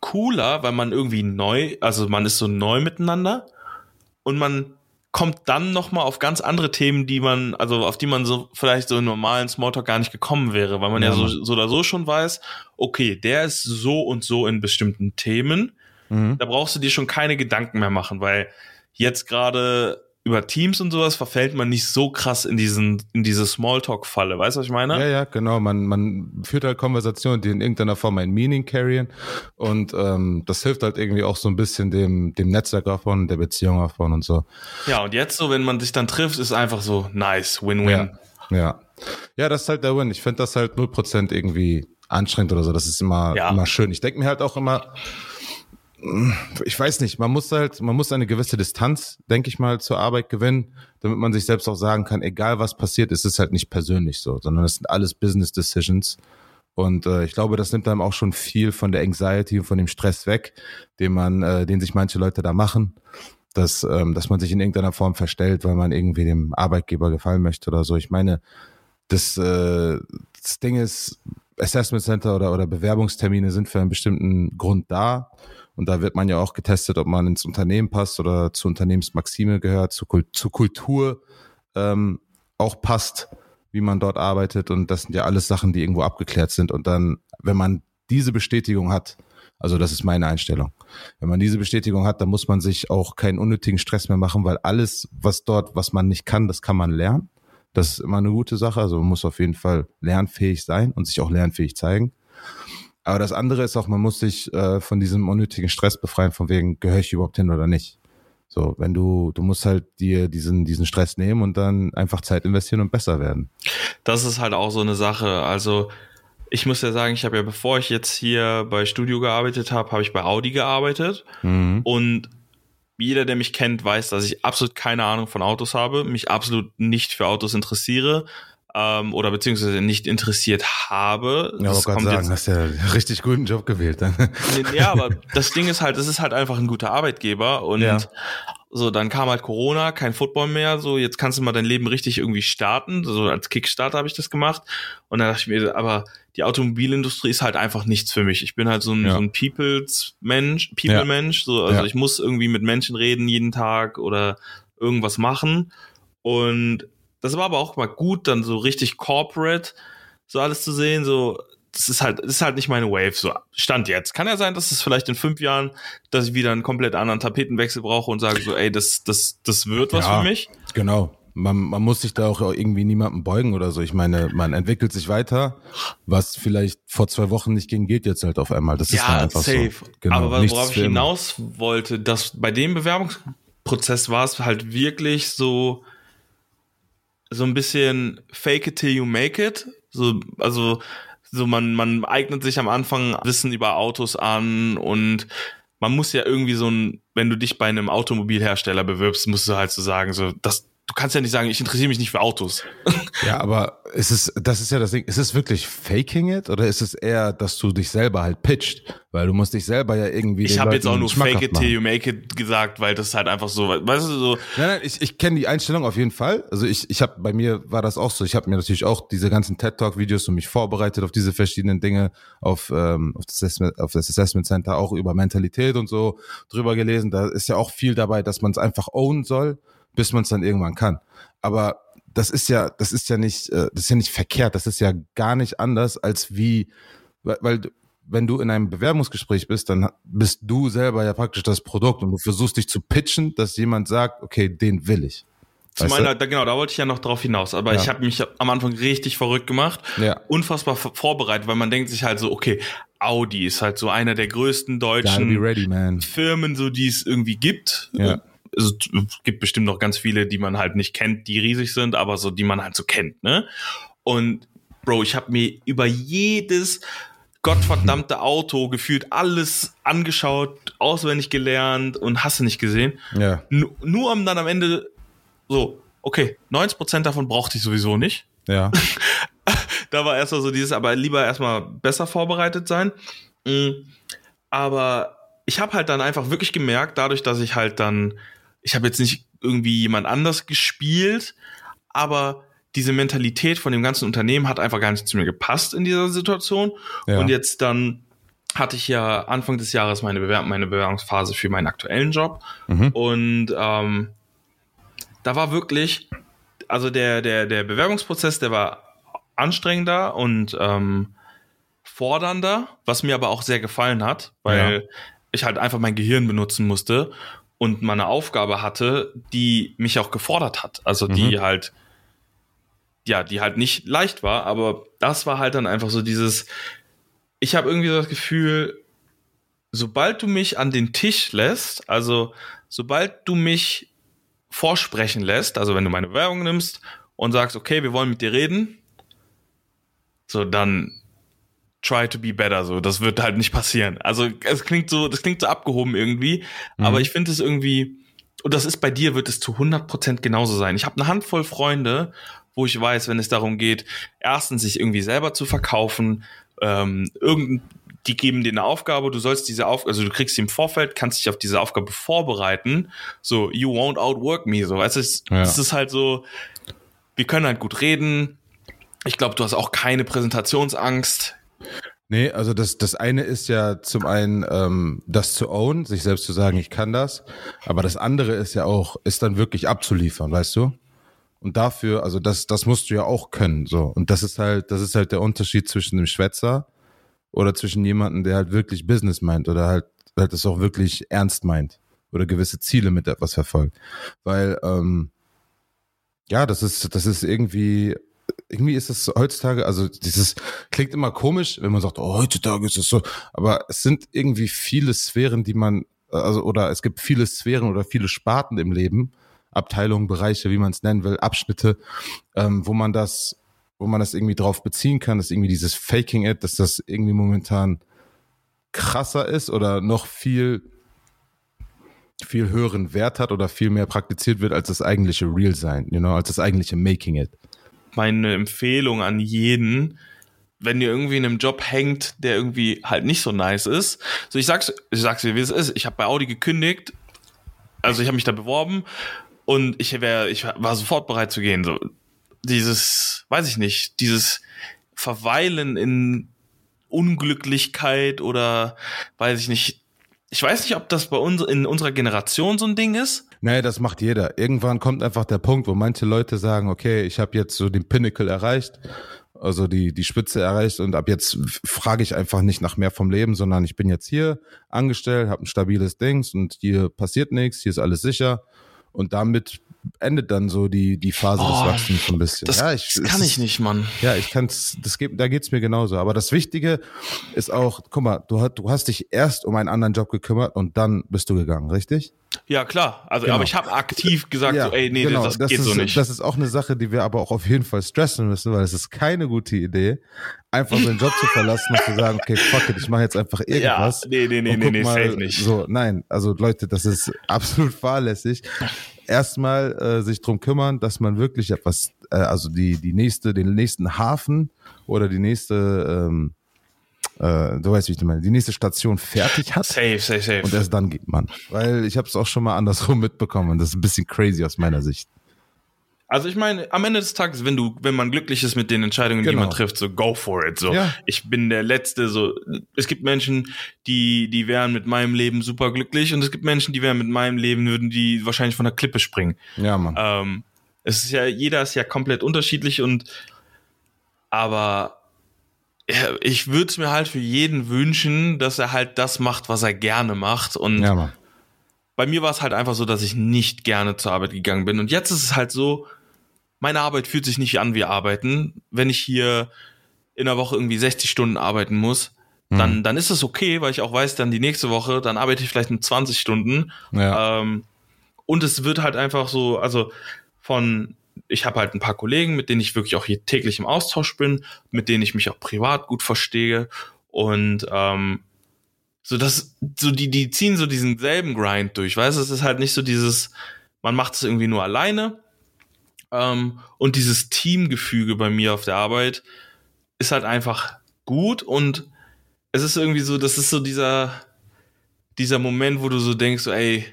Speaker 2: cooler, weil man irgendwie neu, also man ist so neu miteinander und man kommt dann nochmal auf ganz andere Themen, die man, also auf die man so vielleicht so im normalen Smalltalk gar nicht gekommen wäre, weil man ja,
Speaker 1: Ja,
Speaker 2: so, so oder so schon weiß, okay, der ist so und so in bestimmten Themen
Speaker 1: Mhm.
Speaker 2: da brauchst du dir schon keine Gedanken mehr machen, weil jetzt gerade über Teams und sowas verfällt man nicht so krass in diesen, in diese Smalltalk-Falle. Weißt du, was ich meine?
Speaker 1: Ja, ja, genau. Man, man führt halt Konversationen, die in irgendeiner Form ein Meaning carryen. Und ähm, das hilft halt irgendwie auch so ein bisschen dem, dem Netzwerk davon, der Beziehung davon und so.
Speaker 2: Ja, und jetzt so, wenn man sich dann trifft, ist einfach so nice, Win-Win.
Speaker 1: Ja. Ja. Ja, das ist halt der Win. Ich finde das halt 0% irgendwie anstrengend oder so. Das ist immer,
Speaker 2: Ja.
Speaker 1: immer schön. Ich denke mir halt auch immer, ich weiß nicht, man muss halt, man muss eine gewisse Distanz, denke ich mal, zur Arbeit gewinnen, damit man sich selbst auch sagen kann, egal was passiert, ist es halt nicht persönlich so, sondern es sind alles Business Decisions. Und äh, ich glaube, das nimmt einem auch schon viel von der Anxiety und von dem Stress weg, den man, äh, den sich manche Leute da machen, dass, ähm, dass man sich in irgendeiner Form verstellt, weil man irgendwie dem Arbeitgeber gefallen möchte oder so. Ich meine, das, äh, das Ding ist, Assessment Center oder, oder Bewerbungstermine sind für einen bestimmten Grund da. Und da wird man ja auch getestet, ob man ins Unternehmen passt oder zur Unternehmensmaxime gehört, zur, Kult zur Kultur ähm, auch passt, wie man dort arbeitet. Und das sind ja alles Sachen, die irgendwo abgeklärt sind. Und dann, wenn man diese Bestätigung hat, also das ist meine Einstellung. Wenn man diese Bestätigung hat, dann muss man sich auch keinen unnötigen Stress mehr machen, weil alles, was dort, was man nicht kann, das kann man lernen. Das ist immer eine gute Sache. Also man muss auf jeden Fall lernfähig sein und sich auch lernfähig zeigen. Aber das andere ist auch, man muss sich äh, von diesem unnötigen Stress befreien, von wegen, gehöre ich überhaupt hin oder nicht. So, wenn du, du musst halt dir diesen, diesen Stress nehmen und dann einfach Zeit investieren und besser werden.
Speaker 2: Das ist halt auch so eine Sache. Also, ich muss ja sagen, ich habe ja, bevor ich jetzt hier bei Studio gearbeitet habe, habe ich bei Audi gearbeitet.
Speaker 1: Mhm.
Speaker 2: Und jeder, der mich kennt, weiß, dass ich absolut keine Ahnung von Autos habe, mich absolut nicht für Autos interessiere ähm, oder beziehungsweise nicht interessiert habe.
Speaker 1: Ja, aber Gott sagen, hast ja richtig guten Job gewählt. Dann.
Speaker 2: Ja, aber das Ding ist halt, es ist halt einfach ein guter Arbeitgeber und
Speaker 1: Ja.
Speaker 2: so, dann kam halt Corona, kein Football mehr, so, jetzt kannst du mal dein Leben richtig irgendwie starten, so als Kickstarter habe ich das gemacht und dann dachte ich mir, aber die Automobilindustrie ist halt einfach nichts für mich. Ich bin halt so ein,
Speaker 1: Ja.
Speaker 2: so ein Peoples Mensch, People Mensch, so, also
Speaker 1: Ja.
Speaker 2: ich muss irgendwie mit Menschen reden jeden Tag oder irgendwas machen und das war aber auch mal gut, dann so richtig corporate, so alles zu sehen, so, das ist halt, das ist halt nicht meine Wave, so, Stand jetzt. Kann ja sein, dass es vielleicht in fünf Jahren, dass ich wieder einen komplett anderen Tapetenwechsel brauche und sage so, ey, das, das, das wird was
Speaker 1: Ja.
Speaker 2: für mich.
Speaker 1: Genau. Man, man muss sich da auch irgendwie niemandem beugen oder so. Ich meine, man entwickelt sich weiter. Was vielleicht vor zwei Wochen nicht ging, geht jetzt halt auf einmal. Das ist dann
Speaker 2: Ja,
Speaker 1: einfach
Speaker 2: safe.
Speaker 1: so. Genau.
Speaker 2: Aber worauf ich hinaus wollte, dass bei dem Bewerbungsprozess war es halt wirklich so, so ein bisschen fake it till you make it. So, also, so man, man eignet sich am Anfang Wissen über Autos an und man muss ja irgendwie so ein, wenn du dich bei einem Automobilhersteller bewirbst, musst du halt so sagen, so, das, du kannst ja nicht sagen, ich interessiere mich nicht für Autos.
Speaker 1: Ja, aber ist es, das ist ja das Ding, ist es wirklich faking it oder ist es eher, dass du dich selber halt pitcht? Weil du musst dich selber ja irgendwie.
Speaker 2: Ich habe jetzt auch nur fake it till you make it gesagt, weil das halt einfach so, weißt du, so,
Speaker 1: Nein, nein, ich, ich kenne die Einstellung auf jeden Fall. Also ich, ich habe bei mir war das auch so. Ich habe mir natürlich auch diese ganzen TED Talk Videos und mich vorbereitet auf diese verschiedenen Dinge, auf ähm, auf das, Assessment, auf das Assessment Center auch über Mentalität und so drüber gelesen. Da ist ja auch viel dabei, dass man es einfach ownen soll, bis man es dann irgendwann kann. Aber das ist ja, das ist ja nicht, äh, das ist ja nicht verkehrt. Das ist ja gar nicht anders als wie, weil, wenn du in einem Bewerbungsgespräch bist, dann bist du selber ja praktisch das Produkt und du versuchst dich zu pitchen, dass jemand sagt, okay, den will ich.
Speaker 2: Zu
Speaker 1: Weißt
Speaker 2: meiner, da, genau, da wollte ich ja noch drauf hinaus. Aber
Speaker 1: Ja.
Speaker 2: ich habe mich am Anfang richtig verrückt gemacht.
Speaker 1: Ja.
Speaker 2: Unfassbar vorbereitet, weil man denkt sich halt so, okay, Audi ist halt so einer der größten deutschen
Speaker 1: ready.
Speaker 2: Firmen, so die es irgendwie gibt.
Speaker 1: Ja.
Speaker 2: Also, es gibt bestimmt noch ganz viele, die man halt nicht kennt, die riesig sind, aber so, die man halt so kennt, ne? Und Bro, ich habe mir über jedes gottverdammte Auto gefühlt alles angeschaut, auswendig gelernt und hast du nicht gesehen.
Speaker 1: Ja.
Speaker 2: Nur, nur um dann am Ende so, okay, 90% davon brauchte ich sowieso nicht.
Speaker 1: Ja.
Speaker 2: da war erstmal so dieses, aber lieber erstmal besser vorbereitet sein. Mm, aber ich habe halt dann einfach wirklich gemerkt, dadurch, dass ich halt dann, ich habe jetzt nicht irgendwie jemand anders gespielt, aber diese Mentalität von dem ganzen Unternehmen hat einfach gar nicht zu mir gepasst in dieser Situation. Ja. Und jetzt dann hatte ich ja Anfang des Jahres meine, Bewerb meine Bewerbungsphase für meinen aktuellen Job. Mhm. Und ähm, da war wirklich, also der, der, der Bewerbungsprozess, der war anstrengender und ähm, fordernder, was mir aber auch sehr gefallen hat, weil ja. ich halt einfach mein Gehirn benutzen musste und meine Aufgabe hatte, die mich auch gefordert hat. Also die mhm. halt, ja, die halt nicht leicht war, aber das war halt dann einfach so dieses, ich habe irgendwie so das Gefühl, sobald du mich an den Tisch lässt, also sobald du mich vorsprechen lässt, also wenn du meine Werbung nimmst und sagst, okay, wir wollen mit dir reden, so dann try to be better, so das wird halt nicht passieren. Also es klingt so, das klingt so abgehoben irgendwie, mhm. aber ich finde es irgendwie und das ist bei dir wird es zu 100% genauso sein. Ich habe eine Handvoll Freunde, wo ich weiß, wenn es darum geht, erstens sich irgendwie selber zu verkaufen, ähm, irgendein die geben dir eine Aufgabe, du sollst diese Aufgabe, also du kriegst sie im Vorfeld, kannst dich auf diese Aufgabe vorbereiten. So, you won't outwork me. So, weißt du, es, ja. es ist halt so, wir können halt gut reden. Ich glaube, du hast auch keine Präsentationsangst.
Speaker 1: Nee, also das, das eine ist ja zum einen ähm, das zu own, sich selbst zu sagen, ich kann das. Aber das andere ist ja auch, ist dann wirklich abzuliefern, weißt du? Und dafür, also das, das musst du ja auch können. So. Und das ist halt, das ist halt der Unterschied zwischen dem Schwätzer oder zwischen jemandem, der halt wirklich Business meint oder halt, halt das auch wirklich ernst meint oder gewisse Ziele mit etwas verfolgt. Weil, ähm, ja, das ist, das ist irgendwie, irgendwie ist es heutzutage, also dieses klingt immer komisch, wenn man sagt, oh, heutzutage ist es so, aber es sind irgendwie viele Sphären, die man, also oder es gibt viele Sphären oder viele Sparten im Leben, Abteilungen, Bereiche, wie man es nennen will, Abschnitte, ähm, wo man das wo man das irgendwie drauf beziehen kann, dass irgendwie dieses Faking It, dass das irgendwie momentan krasser ist oder noch viel viel höheren Wert hat oder viel mehr praktiziert wird als das eigentliche Real sein, you know, als das eigentliche Making It.
Speaker 2: Meine Empfehlung an jeden, wenn ihr irgendwie in einem Job hängt, der irgendwie halt nicht so nice ist. So ich sag's, ich sag's dir, wie es ist. Ich habe bei Audi gekündigt, also ich habe mich da beworben und ich wäre, ich war sofort bereit zu gehen. So dieses, weiß ich nicht, dieses Verweilen in Unglücklichkeit oder weiß ich nicht. Ich weiß nicht, ob das bei uns in unserer Generation so ein Ding ist.
Speaker 1: Nee, das macht jeder. Irgendwann kommt einfach der Punkt, wo manche Leute sagen, okay, ich habe jetzt so den Pinnacle erreicht, also die, die Spitze erreicht und ab jetzt frage ich einfach nicht nach mehr vom Leben, sondern ich bin jetzt hier angestellt, habe ein stabiles Dings und hier passiert nichts, hier ist alles sicher und damit endet dann so die, die Phase oh, des Wachstums so ein bisschen.
Speaker 2: Das,
Speaker 1: ja,
Speaker 2: ich, das kann ich nicht, Mann.
Speaker 1: Ja, ich kann's, das geht, da geht's mir genauso. Aber das Wichtige ist auch, guck mal, du, hast, du hast dich erst um einen anderen Job gekümmert und dann bist du gegangen, richtig?
Speaker 2: Ja, klar. Also, genau. aber ich habe aktiv gesagt, ja, so, ey, nee, genau. das, das, geht
Speaker 1: ist,
Speaker 2: so nicht.
Speaker 1: Das ist auch eine Sache, die wir aber auch auf jeden Fall stressen müssen, weil es ist keine gute Idee, einfach so einen Job zu verlassen und zu sagen, okay, fuck it, ich mache jetzt einfach irgendwas.
Speaker 2: Ja, nee, nee, nee, nee, nee, mal, safe nicht.
Speaker 1: So, nein, also Leute, das ist absolut fahrlässig erstmal äh, sich drum kümmern, dass man wirklich etwas, äh, also die, die nächste, den nächsten Hafen oder die nächste, ähm, äh, du weißt, wie ich meine, die nächste Station fertig hat.
Speaker 2: Safe, safe, safe.
Speaker 1: Und erst dann geht man. Weil ich habe es auch schon mal andersrum mitbekommen und das ist ein bisschen crazy aus meiner Sicht.
Speaker 2: Also ich meine, am Ende des Tages, wenn du, wenn man glücklich ist mit den Entscheidungen, genau. die man trifft, so go for it. So, ja. ich bin der Letzte. So, es gibt Menschen, die, die wären mit meinem Leben super glücklich und es gibt Menschen, die wären mit meinem Leben würden die wahrscheinlich von der Klippe springen.
Speaker 1: Ja, Mann.
Speaker 2: Ähm, es ist ja, jeder ist ja komplett unterschiedlich und aber ich würde es mir halt für jeden wünschen, dass er halt das macht, was er gerne macht und
Speaker 1: ja, Mann.
Speaker 2: bei mir war es halt einfach so, dass ich nicht gerne zur Arbeit gegangen bin und jetzt ist es halt so, meine Arbeit fühlt sich nicht an wie Arbeiten. Wenn ich hier in der Woche irgendwie 60 Stunden arbeiten muss, mhm. dann, dann ist es okay, weil ich auch weiß, dann die nächste Woche, dann arbeite ich vielleicht mit 20 Stunden. Ja. Ähm, und es wird halt einfach so, also von, ich habe halt ein paar Kollegen, mit denen ich wirklich auch hier täglich im Austausch bin, mit denen ich mich auch privat gut verstehe. Und ähm, so das, so die, die ziehen so diesen selben Grind durch, weißt du? Es ist halt nicht so dieses, man macht es irgendwie nur alleine, Ähm, und dieses Teamgefüge bei mir auf der Arbeit ist halt einfach gut und es ist irgendwie so, das ist so dieser, dieser Moment, wo du so denkst, so, ey,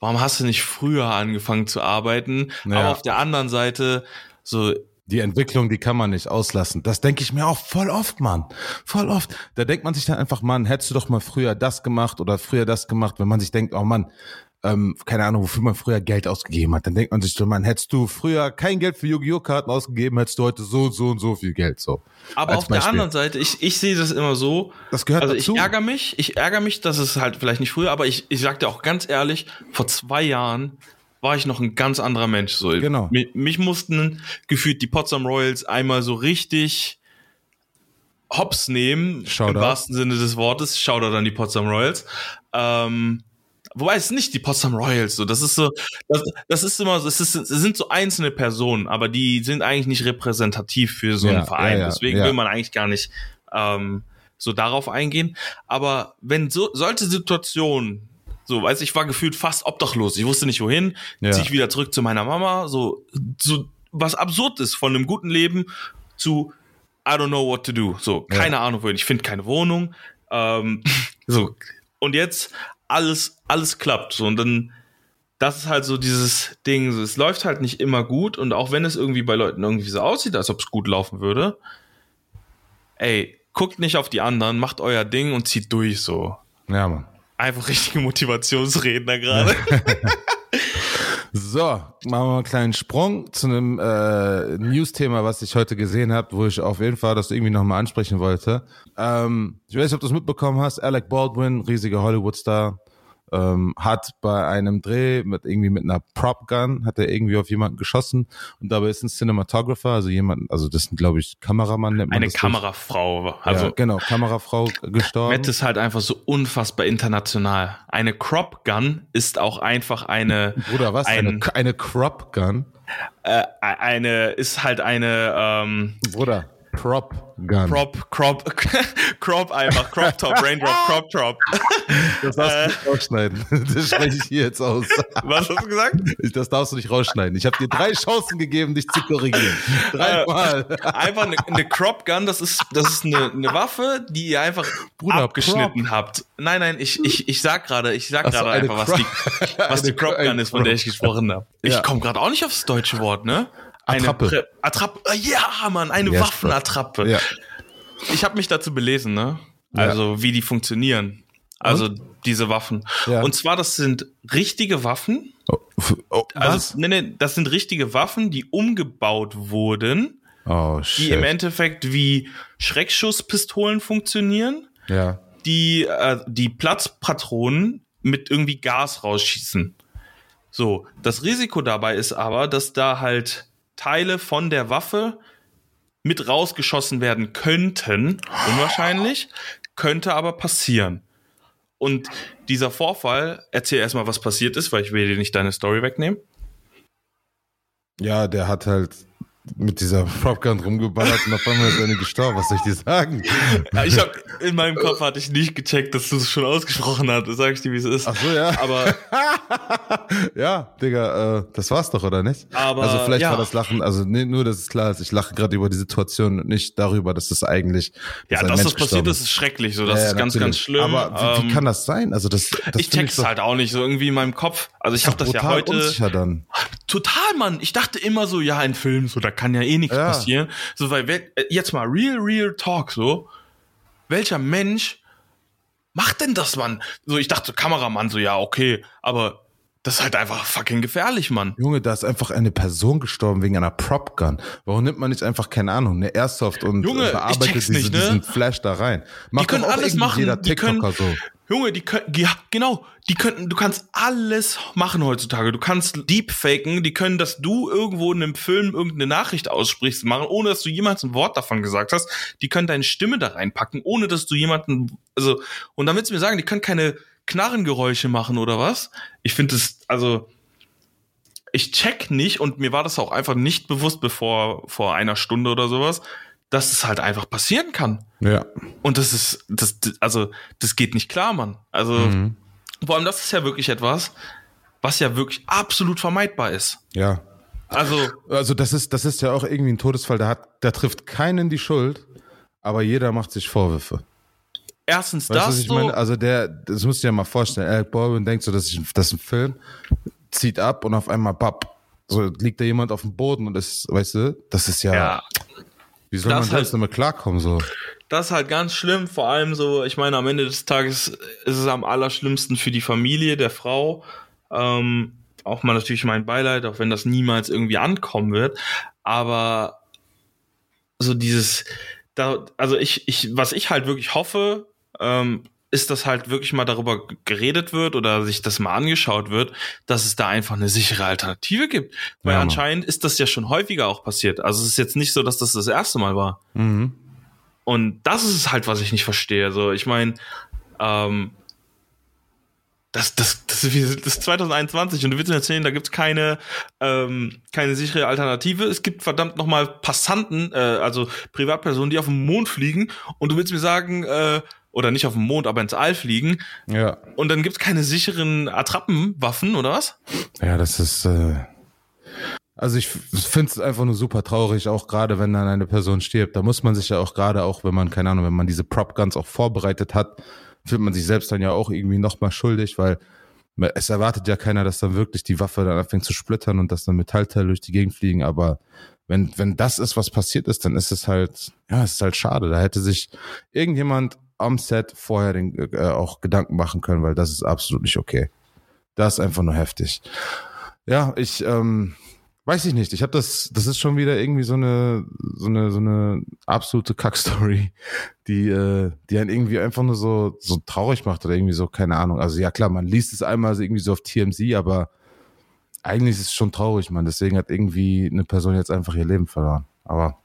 Speaker 2: warum hast du nicht früher angefangen zu arbeiten?
Speaker 1: Ja.
Speaker 2: Aber auf der anderen Seite, so,
Speaker 1: Die Entwicklung, die kann man nicht auslassen. Das denke ich mir auch voll oft, Mann. Voll oft. Da denkt man sich dann einfach, Mann, hättest du doch mal früher das gemacht oder früher das gemacht, wenn man sich denkt, oh Mann, ähm, keine Ahnung, wofür man früher Geld ausgegeben hat. Dann denkt man sich so, Mann, hättest du früher kein Geld für Yu-Gi-Oh! Karten ausgegeben, hättest du heute so und so und so viel Geld. So.
Speaker 2: aber auf der
Speaker 1: Beispiel.
Speaker 2: anderen Seite, ich, ich sehe das immer so,
Speaker 1: Das gehört
Speaker 2: also
Speaker 1: dazu.
Speaker 2: ich ärgere mich, ich ärgere mich, dass es halt vielleicht nicht früher, aber ich, ich sag dir auch ganz ehrlich, vor zwei Jahren war ich noch ein ganz anderer Mensch. So,
Speaker 1: Genau.
Speaker 2: Mich, mich mussten gefühlt die Potsdam Royals einmal so richtig hops nehmen,
Speaker 1: Shoutout.
Speaker 2: im wahrsten Sinne des Wortes. Shoutout an die Potsdam Royals. Ähm, wobei es nicht die Potsdam Royals, so das ist so, das, das ist immer so, es, ist, es sind so einzelne Personen, aber die sind eigentlich nicht repräsentativ für so
Speaker 1: Ja,
Speaker 2: einen Verein.
Speaker 1: ja, ja,
Speaker 2: Deswegen
Speaker 1: ja.
Speaker 2: will man eigentlich gar nicht ähm, so darauf eingehen. Aber wenn so solche Situationen, so, weiß ich war gefühlt fast obdachlos, ich wusste nicht wohin,
Speaker 1: Ja.
Speaker 2: zieh ich wieder zurück zu meiner Mama, so, so was absurd ist von einem guten Leben zu I don't know what to do. So,
Speaker 1: Ja.
Speaker 2: keine Ahnung wohin. Ich finde keine Wohnung. Ähm, so, und jetzt alles, alles klappt. So, und dann, das ist halt so dieses Ding. So, es läuft halt nicht immer gut. Und auch wenn es irgendwie bei Leuten irgendwie so aussieht, als ob es gut laufen würde, ey, guckt nicht auf die anderen, macht euer Ding und zieht durch. So,
Speaker 1: Ja, Mann.
Speaker 2: einfach richtige Motivationsredner gerade.
Speaker 1: So, machen wir mal einen kleinen Sprung zu einem äh, News-Thema, was ich heute gesehen habe, wo ich auf jeden Fall das irgendwie nochmal ansprechen wollte. Ähm, ich weiß nicht, ob du es mitbekommen hast. Alec Baldwin, riesiger Hollywood-Star, ähm, hat bei einem Dreh mit irgendwie mit einer Prop-Gun, hat er irgendwie auf jemanden geschossen und dabei ist ein Cinematographer, also jemand, also das sind glaube ich Kameramann nennt man
Speaker 2: Eine
Speaker 1: das
Speaker 2: Kamerafrau.
Speaker 1: Also,
Speaker 2: Also,
Speaker 1: ja, genau, Kamerafrau gestorben.
Speaker 2: Matt ist halt einfach so unfassbar international. Eine Crop Gun ist auch einfach eine,
Speaker 1: Bruder, was?
Speaker 2: ein-
Speaker 1: eine, eine Crop-Gun?
Speaker 2: äh, eine, ist halt eine, ähm,
Speaker 1: Bruder, Prop-Gun.
Speaker 2: Crop, Crop, Crop einfach, Crop Top, Raindrop, Crop Top.
Speaker 1: Das darfst du nicht rausschneiden. Das spreche ich hier jetzt aus.
Speaker 2: Was hast du gesagt?
Speaker 1: Das darfst du nicht rausschneiden. Ich habe dir drei Chancen gegeben, dich zu korrigieren. Dreimal.
Speaker 2: Einfach eine, eine Crop Gun, das ist, das ist eine, eine Waffe, die ihr einfach
Speaker 1: Bruder,
Speaker 2: abgeschnitten habt. Nein, nein, ich, ich, ich sag gerade, ich sag
Speaker 1: Ach so,
Speaker 2: einfach, was die,
Speaker 1: Crop-
Speaker 2: was die Crop Gun ist, von der ich gesprochen habe. Ich
Speaker 1: Ja.
Speaker 2: komme gerade auch nicht aufs deutsche Wort, ne? Eine
Speaker 1: Attrappe.
Speaker 2: Prä- Attrappe. äh, Ja, Mann, eine
Speaker 1: Yes,
Speaker 2: Waffenattrappe.
Speaker 1: Ja.
Speaker 2: Ich habe mich dazu belesen, ne?
Speaker 1: Ja.
Speaker 2: Also, wie die funktionieren. Also, diese Waffen.
Speaker 1: Ja.
Speaker 2: Und zwar, das sind richtige Waffen.
Speaker 1: Oh, oh,
Speaker 2: Also, nee, nee, das sind richtige Waffen, die umgebaut wurden,
Speaker 1: Oh,
Speaker 2: die
Speaker 1: shit.
Speaker 2: im Endeffekt wie Schreckschusspistolen funktionieren,
Speaker 1: ja.
Speaker 2: die, äh, die Platzpatronen mit irgendwie Gas rausschießen. So, das Risiko dabei ist aber, dass da halt Teile von der Waffe mit rausgeschossen werden könnten, unwahrscheinlich, könnte aber passieren. Und dieser Vorfall, erzähl erstmal, was passiert ist, weil ich will dir nicht deine Story wegnehmen.
Speaker 1: Ja, der hat halt mit dieser Propgun rumgeballert und auf einmal ist eine gestorben. Was soll ich dir sagen?
Speaker 2: Ja, ich hab, in meinem Kopf hatte ich nicht gecheckt, dass du es schon ausgesprochen hast. Sag ich dir, wie es ist.
Speaker 1: Ach so, ja.
Speaker 2: Aber
Speaker 1: ja, Digga, äh, das war's doch, oder nicht?
Speaker 2: Aber,
Speaker 1: also vielleicht
Speaker 2: ja.
Speaker 1: war das Lachen, also nee, nur, dass es klar ist, ich lache gerade über die Situation und nicht darüber, dass es eigentlich
Speaker 2: ja, dass
Speaker 1: Mensch
Speaker 2: das passiert
Speaker 1: gestorben
Speaker 2: ist, ist schrecklich. So, das
Speaker 1: Ja,
Speaker 2: ist ganz,
Speaker 1: natürlich.
Speaker 2: ganz schlimm.
Speaker 1: Aber wie, wie
Speaker 2: Ähm,
Speaker 1: kann das sein? Also das, das
Speaker 2: ich check's
Speaker 1: doch-
Speaker 2: halt auch nicht, so irgendwie in meinem Kopf. Also ich habe das ja heute
Speaker 1: unsicher dann.
Speaker 2: total, Mann. Ich dachte immer so, ja, ein Film, so da kann ja eh nichts
Speaker 1: Ja.
Speaker 2: passieren. So, weil äh, jetzt mal real, real talk, so welcher Mensch macht denn das, Mann? So, ich dachte, Kameramann, so ja, okay, aber das ist halt einfach fucking gefährlich, Mann.
Speaker 1: Junge, da ist einfach eine Person gestorben wegen einer Prop Gun. Warum nimmt man nicht einfach, keine Ahnung, eine Airsoft und
Speaker 2: Junge,
Speaker 1: äh, bearbeitet diese,
Speaker 2: nicht, ne?
Speaker 1: diesen Flash da rein? Macht
Speaker 2: die können alles machen.
Speaker 1: Jeder
Speaker 2: die können,
Speaker 1: TikToker so.
Speaker 2: Junge, die können, ja, genau, die könnten, du kannst alles machen heutzutage. Du kannst deepfaken, die können, dass du irgendwo in einem Film irgendeine Nachricht aussprichst, machen, ohne dass du jemals ein Wort davon gesagt hast. Die können deine Stimme da reinpacken, ohne dass du jemanden, also, und dann willst du mir sagen, die können keine Knarrengeräusche machen oder was? Ich finde es, also, ich check nicht und mir war das auch einfach nicht bewusst, bevor, vor einer Stunde oder sowas, dass es halt einfach passieren kann.
Speaker 1: Ja.
Speaker 2: Und das ist, das, also, das geht nicht klar, Mann. Also,
Speaker 1: Mhm.
Speaker 2: vor allem, das ist ja wirklich etwas, was ja wirklich absolut vermeidbar ist.
Speaker 1: Ja.
Speaker 2: Also,
Speaker 1: Also das ist, das ist ja auch irgendwie ein Todesfall, da hat, da trifft keinen die Schuld, aber jeder macht sich Vorwürfe.
Speaker 2: erstens
Speaker 1: Weißt
Speaker 2: das so.
Speaker 1: meine? Also der, das musst du dir mal vorstellen, Alec Baldwin denkt so, das ist, das ist ein Film, zieht ab und auf einmal bapp. So liegt da jemand auf dem Boden und ist, weißt du, das ist ja,
Speaker 2: ja,
Speaker 1: wie soll
Speaker 2: das
Speaker 1: man
Speaker 2: halt-
Speaker 1: damit klarkommen so?
Speaker 2: das ist halt ganz schlimm. Vor allem so, ich meine, am Ende des Tages ist es am allerschlimmsten für die Familie der Frau. Ähm, auch mal natürlich mein Beileid, auch wenn das niemals irgendwie ankommen wird. Aber so dieses, da, also ich, ich, was ich halt wirklich hoffe, ähm, ist, dass halt wirklich mal darüber geredet wird oder sich das mal angeschaut wird, dass es da einfach eine sichere Alternative gibt. Weil
Speaker 1: Ja,
Speaker 2: anscheinend ist das ja schon häufiger auch passiert. Also es ist jetzt nicht so, dass das das erste Mal war.
Speaker 1: Mhm.
Speaker 2: Und das ist es halt, was ich nicht verstehe. So, ich meine, ähm, das, das, das, ist, das ist 2021 und du willst mir erzählen, da gibt's keine, ähm, keine sichere Alternative. Es gibt verdammt nochmal Passanten, äh, also Privatpersonen, die auf den Mond fliegen und du willst mir sagen, äh, oder nicht auf den Mond, aber ins All fliegen
Speaker 1: Ja.
Speaker 2: und dann gibt's keine sicheren Attrappenwaffen oder was?
Speaker 1: Ja, das ist, äh, also ich finde es einfach nur super traurig, auch gerade wenn dann eine Person stirbt. Da muss man sich ja auch gerade, auch wenn man, keine Ahnung, wenn man diese Prop Guns auch vorbereitet hat, fühlt man sich selbst dann ja auch irgendwie nochmal schuldig, weil es erwartet ja keiner, dass dann wirklich die Waffe dann anfängt zu splittern und dass dann Metallteile durch die Gegend fliegen. Aber wenn, wenn das ist, was passiert ist, dann ist es halt, ja, es ist halt schade. Da hätte sich irgendjemand am Set vorher den, äh, auch Gedanken machen können, weil das ist absolut nicht okay. Das ist einfach nur heftig. Ja, ich ähm, weiß ich nicht. Ich habe das, das ist schon wieder irgendwie so eine, so eine, so eine absolute Kackstory, die, äh, die einen irgendwie einfach nur so, so traurig macht oder irgendwie so, keine Ahnung. Also ja klar, man liest es einmal so irgendwie so auf TMZ, aber eigentlich ist es schon traurig, man. Deswegen hat irgendwie eine Person jetzt einfach ihr Leben verloren. Aber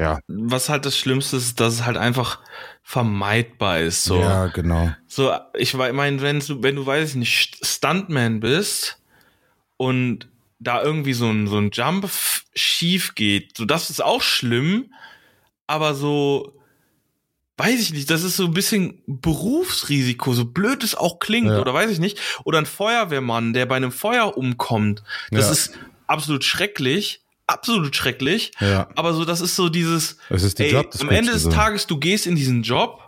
Speaker 1: ja,
Speaker 2: Was halt das Schlimmste ist, dass es halt einfach vermeidbar ist. So.
Speaker 1: ja, genau.
Speaker 2: So, ich meine, wenn du, wenn du, weiß ich nicht, Stuntman bist und da irgendwie so ein, so ein Jump schief geht, so das ist auch schlimm, aber so, weiß ich nicht, das ist so ein bisschen Berufsrisiko, so blöd es auch klingt,
Speaker 1: Ja.
Speaker 2: oder weiß ich nicht. Oder ein Feuerwehrmann, der bei einem Feuer umkommt. Das
Speaker 1: Ja.
Speaker 2: ist absolut schrecklich, absolut schrecklich.
Speaker 1: Ja.
Speaker 2: Aber so, das ist so dieses,
Speaker 1: Es ist die
Speaker 2: ey,
Speaker 1: Job
Speaker 2: am Ende des
Speaker 1: so.
Speaker 2: Tages, du gehst in diesen Job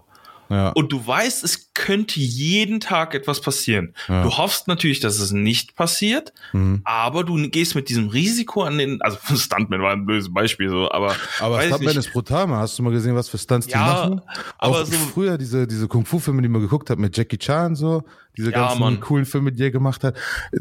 Speaker 1: Ja.
Speaker 2: und du weißt, es könnte jeden Tag etwas passieren.
Speaker 1: Ja.
Speaker 2: Du hoffst natürlich, dass es nicht passiert,
Speaker 1: Mhm.
Speaker 2: aber du gehst mit diesem Risiko an den, also Stuntman war ein böses Beispiel so, aber,
Speaker 1: Aber Stuntman ist brutal, man. Hast du mal gesehen, was für Stunts die
Speaker 2: Ja,
Speaker 1: machen?
Speaker 2: aber
Speaker 1: auch
Speaker 2: so-
Speaker 1: früher diese, diese Kung-Fu-Filme, die man geguckt hat mit Jackie Chan so, diese
Speaker 2: Ja,
Speaker 1: ganzen
Speaker 2: Mann.
Speaker 1: coolen Filme, die er gemacht hat.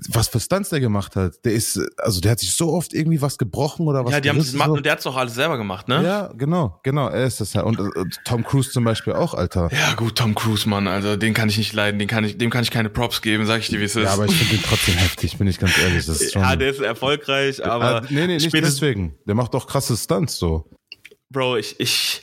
Speaker 1: Was für Stunts der gemacht hat. Der ist, also der hat sich so oft irgendwie was gebrochen oder was
Speaker 2: ja, die haben das gemacht
Speaker 1: so.
Speaker 2: und der hat's doch alles selber gemacht, ne?
Speaker 1: Ja, genau, genau, er ist das ja. Und, äh, Tom Cruise zum Beispiel auch, Alter.
Speaker 2: Ja, gut, Tom Cruise, Mann, also den kann ich nicht leiden, den kann ich, dem kann ich keine Props geben, sag ich dir, wie es ist.
Speaker 1: Ja, aber ich finde ihn trotzdem heftig, bin ich ganz ehrlich. Das ist schon,
Speaker 2: ja, der ist erfolgreich, aber
Speaker 1: Ah, nee, nee, nicht deswegen. Der macht doch krasse Stunts so.
Speaker 2: Bro, ich, ich,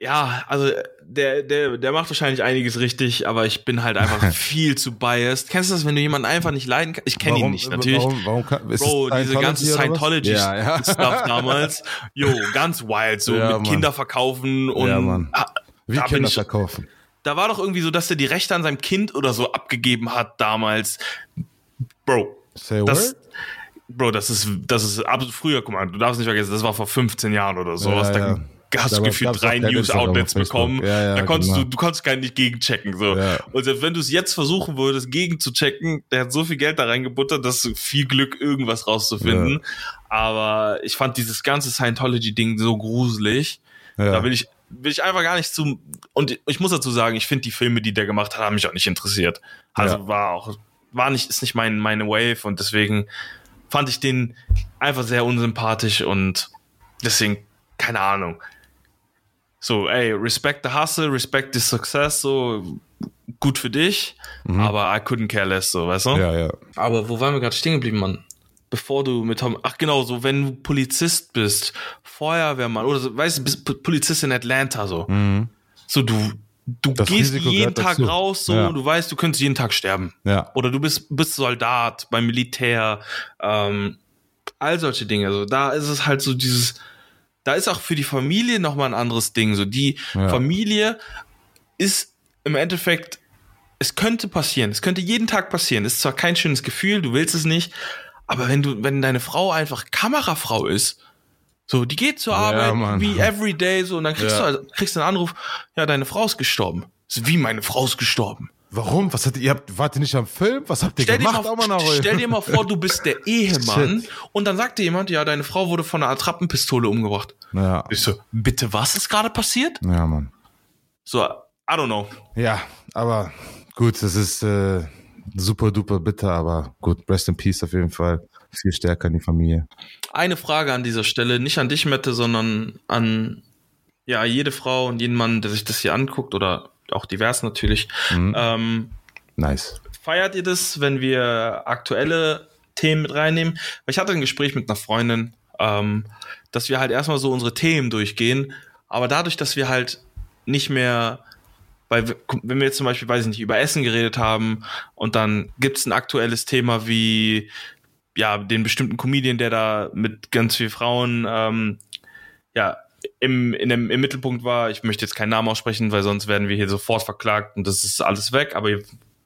Speaker 2: ja, also der, der, der macht wahrscheinlich einiges richtig, aber ich bin halt einfach viel zu biased. Kennst du das, wenn du jemanden einfach nicht leiden kannst? Ich kenne ihn nicht, natürlich.
Speaker 1: Warum, warum kann, ist
Speaker 2: Bro,
Speaker 1: es
Speaker 2: diese ganze
Speaker 1: Scientology oder was? Ja, ja.
Speaker 2: Scientology-Stuff damals, jo, ganz wild, so
Speaker 1: Ja,
Speaker 2: mit
Speaker 1: Mann.
Speaker 2: Kinder verkaufen und
Speaker 1: Ja, Mann. Wie
Speaker 2: da
Speaker 1: Kinder
Speaker 2: ich,
Speaker 1: verkaufen.
Speaker 2: da war doch irgendwie so, dass er die Rechte an seinem Kind oder so abgegeben hat damals. Bro,
Speaker 1: Say
Speaker 2: das,
Speaker 1: what?
Speaker 2: Bro, das ist, das ist absolut früher, guck mal, du darfst nicht vergessen, das war vor 15 Jahren oder sowas.
Speaker 1: Ja,
Speaker 2: da
Speaker 1: ja.
Speaker 2: Hast du gefühlt drei News-Outlets bekommen.
Speaker 1: Ja, ja,
Speaker 2: da konntest
Speaker 1: genau.
Speaker 2: du, du konntest gar nicht gegenchecken, so.
Speaker 1: Ja.
Speaker 2: Und selbst wenn du es jetzt versuchen würdest, gegenzuchecken, der hat so viel Geld da reingebuttert, dass du viel Glück, irgendwas rauszufinden. Aber ich fand dieses ganze Scientology-Ding so gruselig. Da will ich, will ich einfach gar nicht zu. Und ich muss dazu sagen, ich finde die Filme, die der gemacht hat, haben mich auch nicht interessiert. Also war auch, war nicht, ist nicht mein, meine Wave und deswegen fand ich den einfach sehr unsympathisch und deswegen, keine Ahnung. So, ey, respect the hustle, respect the success, so gut für dich, aber I couldn't care less, so, weißt du?
Speaker 1: Mhm. Ja, ja.
Speaker 2: Aber wo waren wir gerade stehen geblieben, Mann? Bevor du mit Tom, ach genau, so wenn du Polizist bist, Feuerwehrmann oder so, weißt du, bist Polizist in Atlanta so. So du du
Speaker 1: Mhm. Das
Speaker 2: gehst
Speaker 1: Risiko
Speaker 2: jeden Tag
Speaker 1: dazu.
Speaker 2: raus, so
Speaker 1: Ja.
Speaker 2: du weißt, du könntest jeden Tag sterben.
Speaker 1: Ja.
Speaker 2: Oder du bist bist Soldat beim Militär, ähm, all solche Dinge. So da ist es halt so dieses, da ist auch für die Familie noch mal ein anderes Ding. So die
Speaker 1: Ja.
Speaker 2: Familie ist im Endeffekt es könnte passieren. Es könnte jeden Tag passieren. Ist zwar kein schönes Gefühl, du willst es nicht, Aber wenn du, wenn deine Frau einfach Kamerafrau ist, so, die geht zur
Speaker 1: Ja,
Speaker 2: Arbeit
Speaker 1: Mann.
Speaker 2: wie every day, so, und dann kriegst
Speaker 1: Ja.
Speaker 2: du also, kriegst du einen Anruf, ja, deine Frau ist gestorben. So, wie meine Frau ist gestorben.
Speaker 1: Warum? Was hat ihr habt, wart ihr nicht am Film? Was habt ihr
Speaker 2: Stell dir,
Speaker 1: gemacht? Auch mal
Speaker 2: stell dir mal vor, du bist der Ehemann
Speaker 1: Shit.
Speaker 2: und dann sagt dir jemand, ja, deine Frau wurde von einer Attrappenpistole umgebracht.
Speaker 1: Ja,
Speaker 2: Ich so, bitte, was ist gerade passiert?
Speaker 1: ja, Mann.
Speaker 2: So, I don't know.
Speaker 1: Ja, aber gut, das ist äh, super duper bitter, aber gut, rest in peace auf jeden Fall. Viel stärker in die Familie.
Speaker 2: Eine Frage an dieser Stelle, nicht an dich, Mette, sondern an ja, jede Frau und jeden Mann, der sich das hier anguckt oder auch divers natürlich.
Speaker 1: Mhm.
Speaker 2: Ähm,
Speaker 1: Nice.
Speaker 2: feiert ihr das, wenn wir aktuelle Themen mit reinnehmen? Ich hatte ein Gespräch mit einer Freundin, ähm, dass wir halt erstmal so unsere Themen durchgehen, aber dadurch, dass wir halt nicht mehr, weil wenn wir jetzt zum Beispiel, weiß ich nicht, über Essen geredet haben und dann gibt's ein aktuelles Thema wie ja, den bestimmten Comedian, der da mit ganz vielen Frauen ähm, ja, im, in dem, im Mittelpunkt war. Ich möchte jetzt keinen Namen aussprechen, weil sonst werden wir hier sofort verklagt und das ist alles weg. Aber ihr,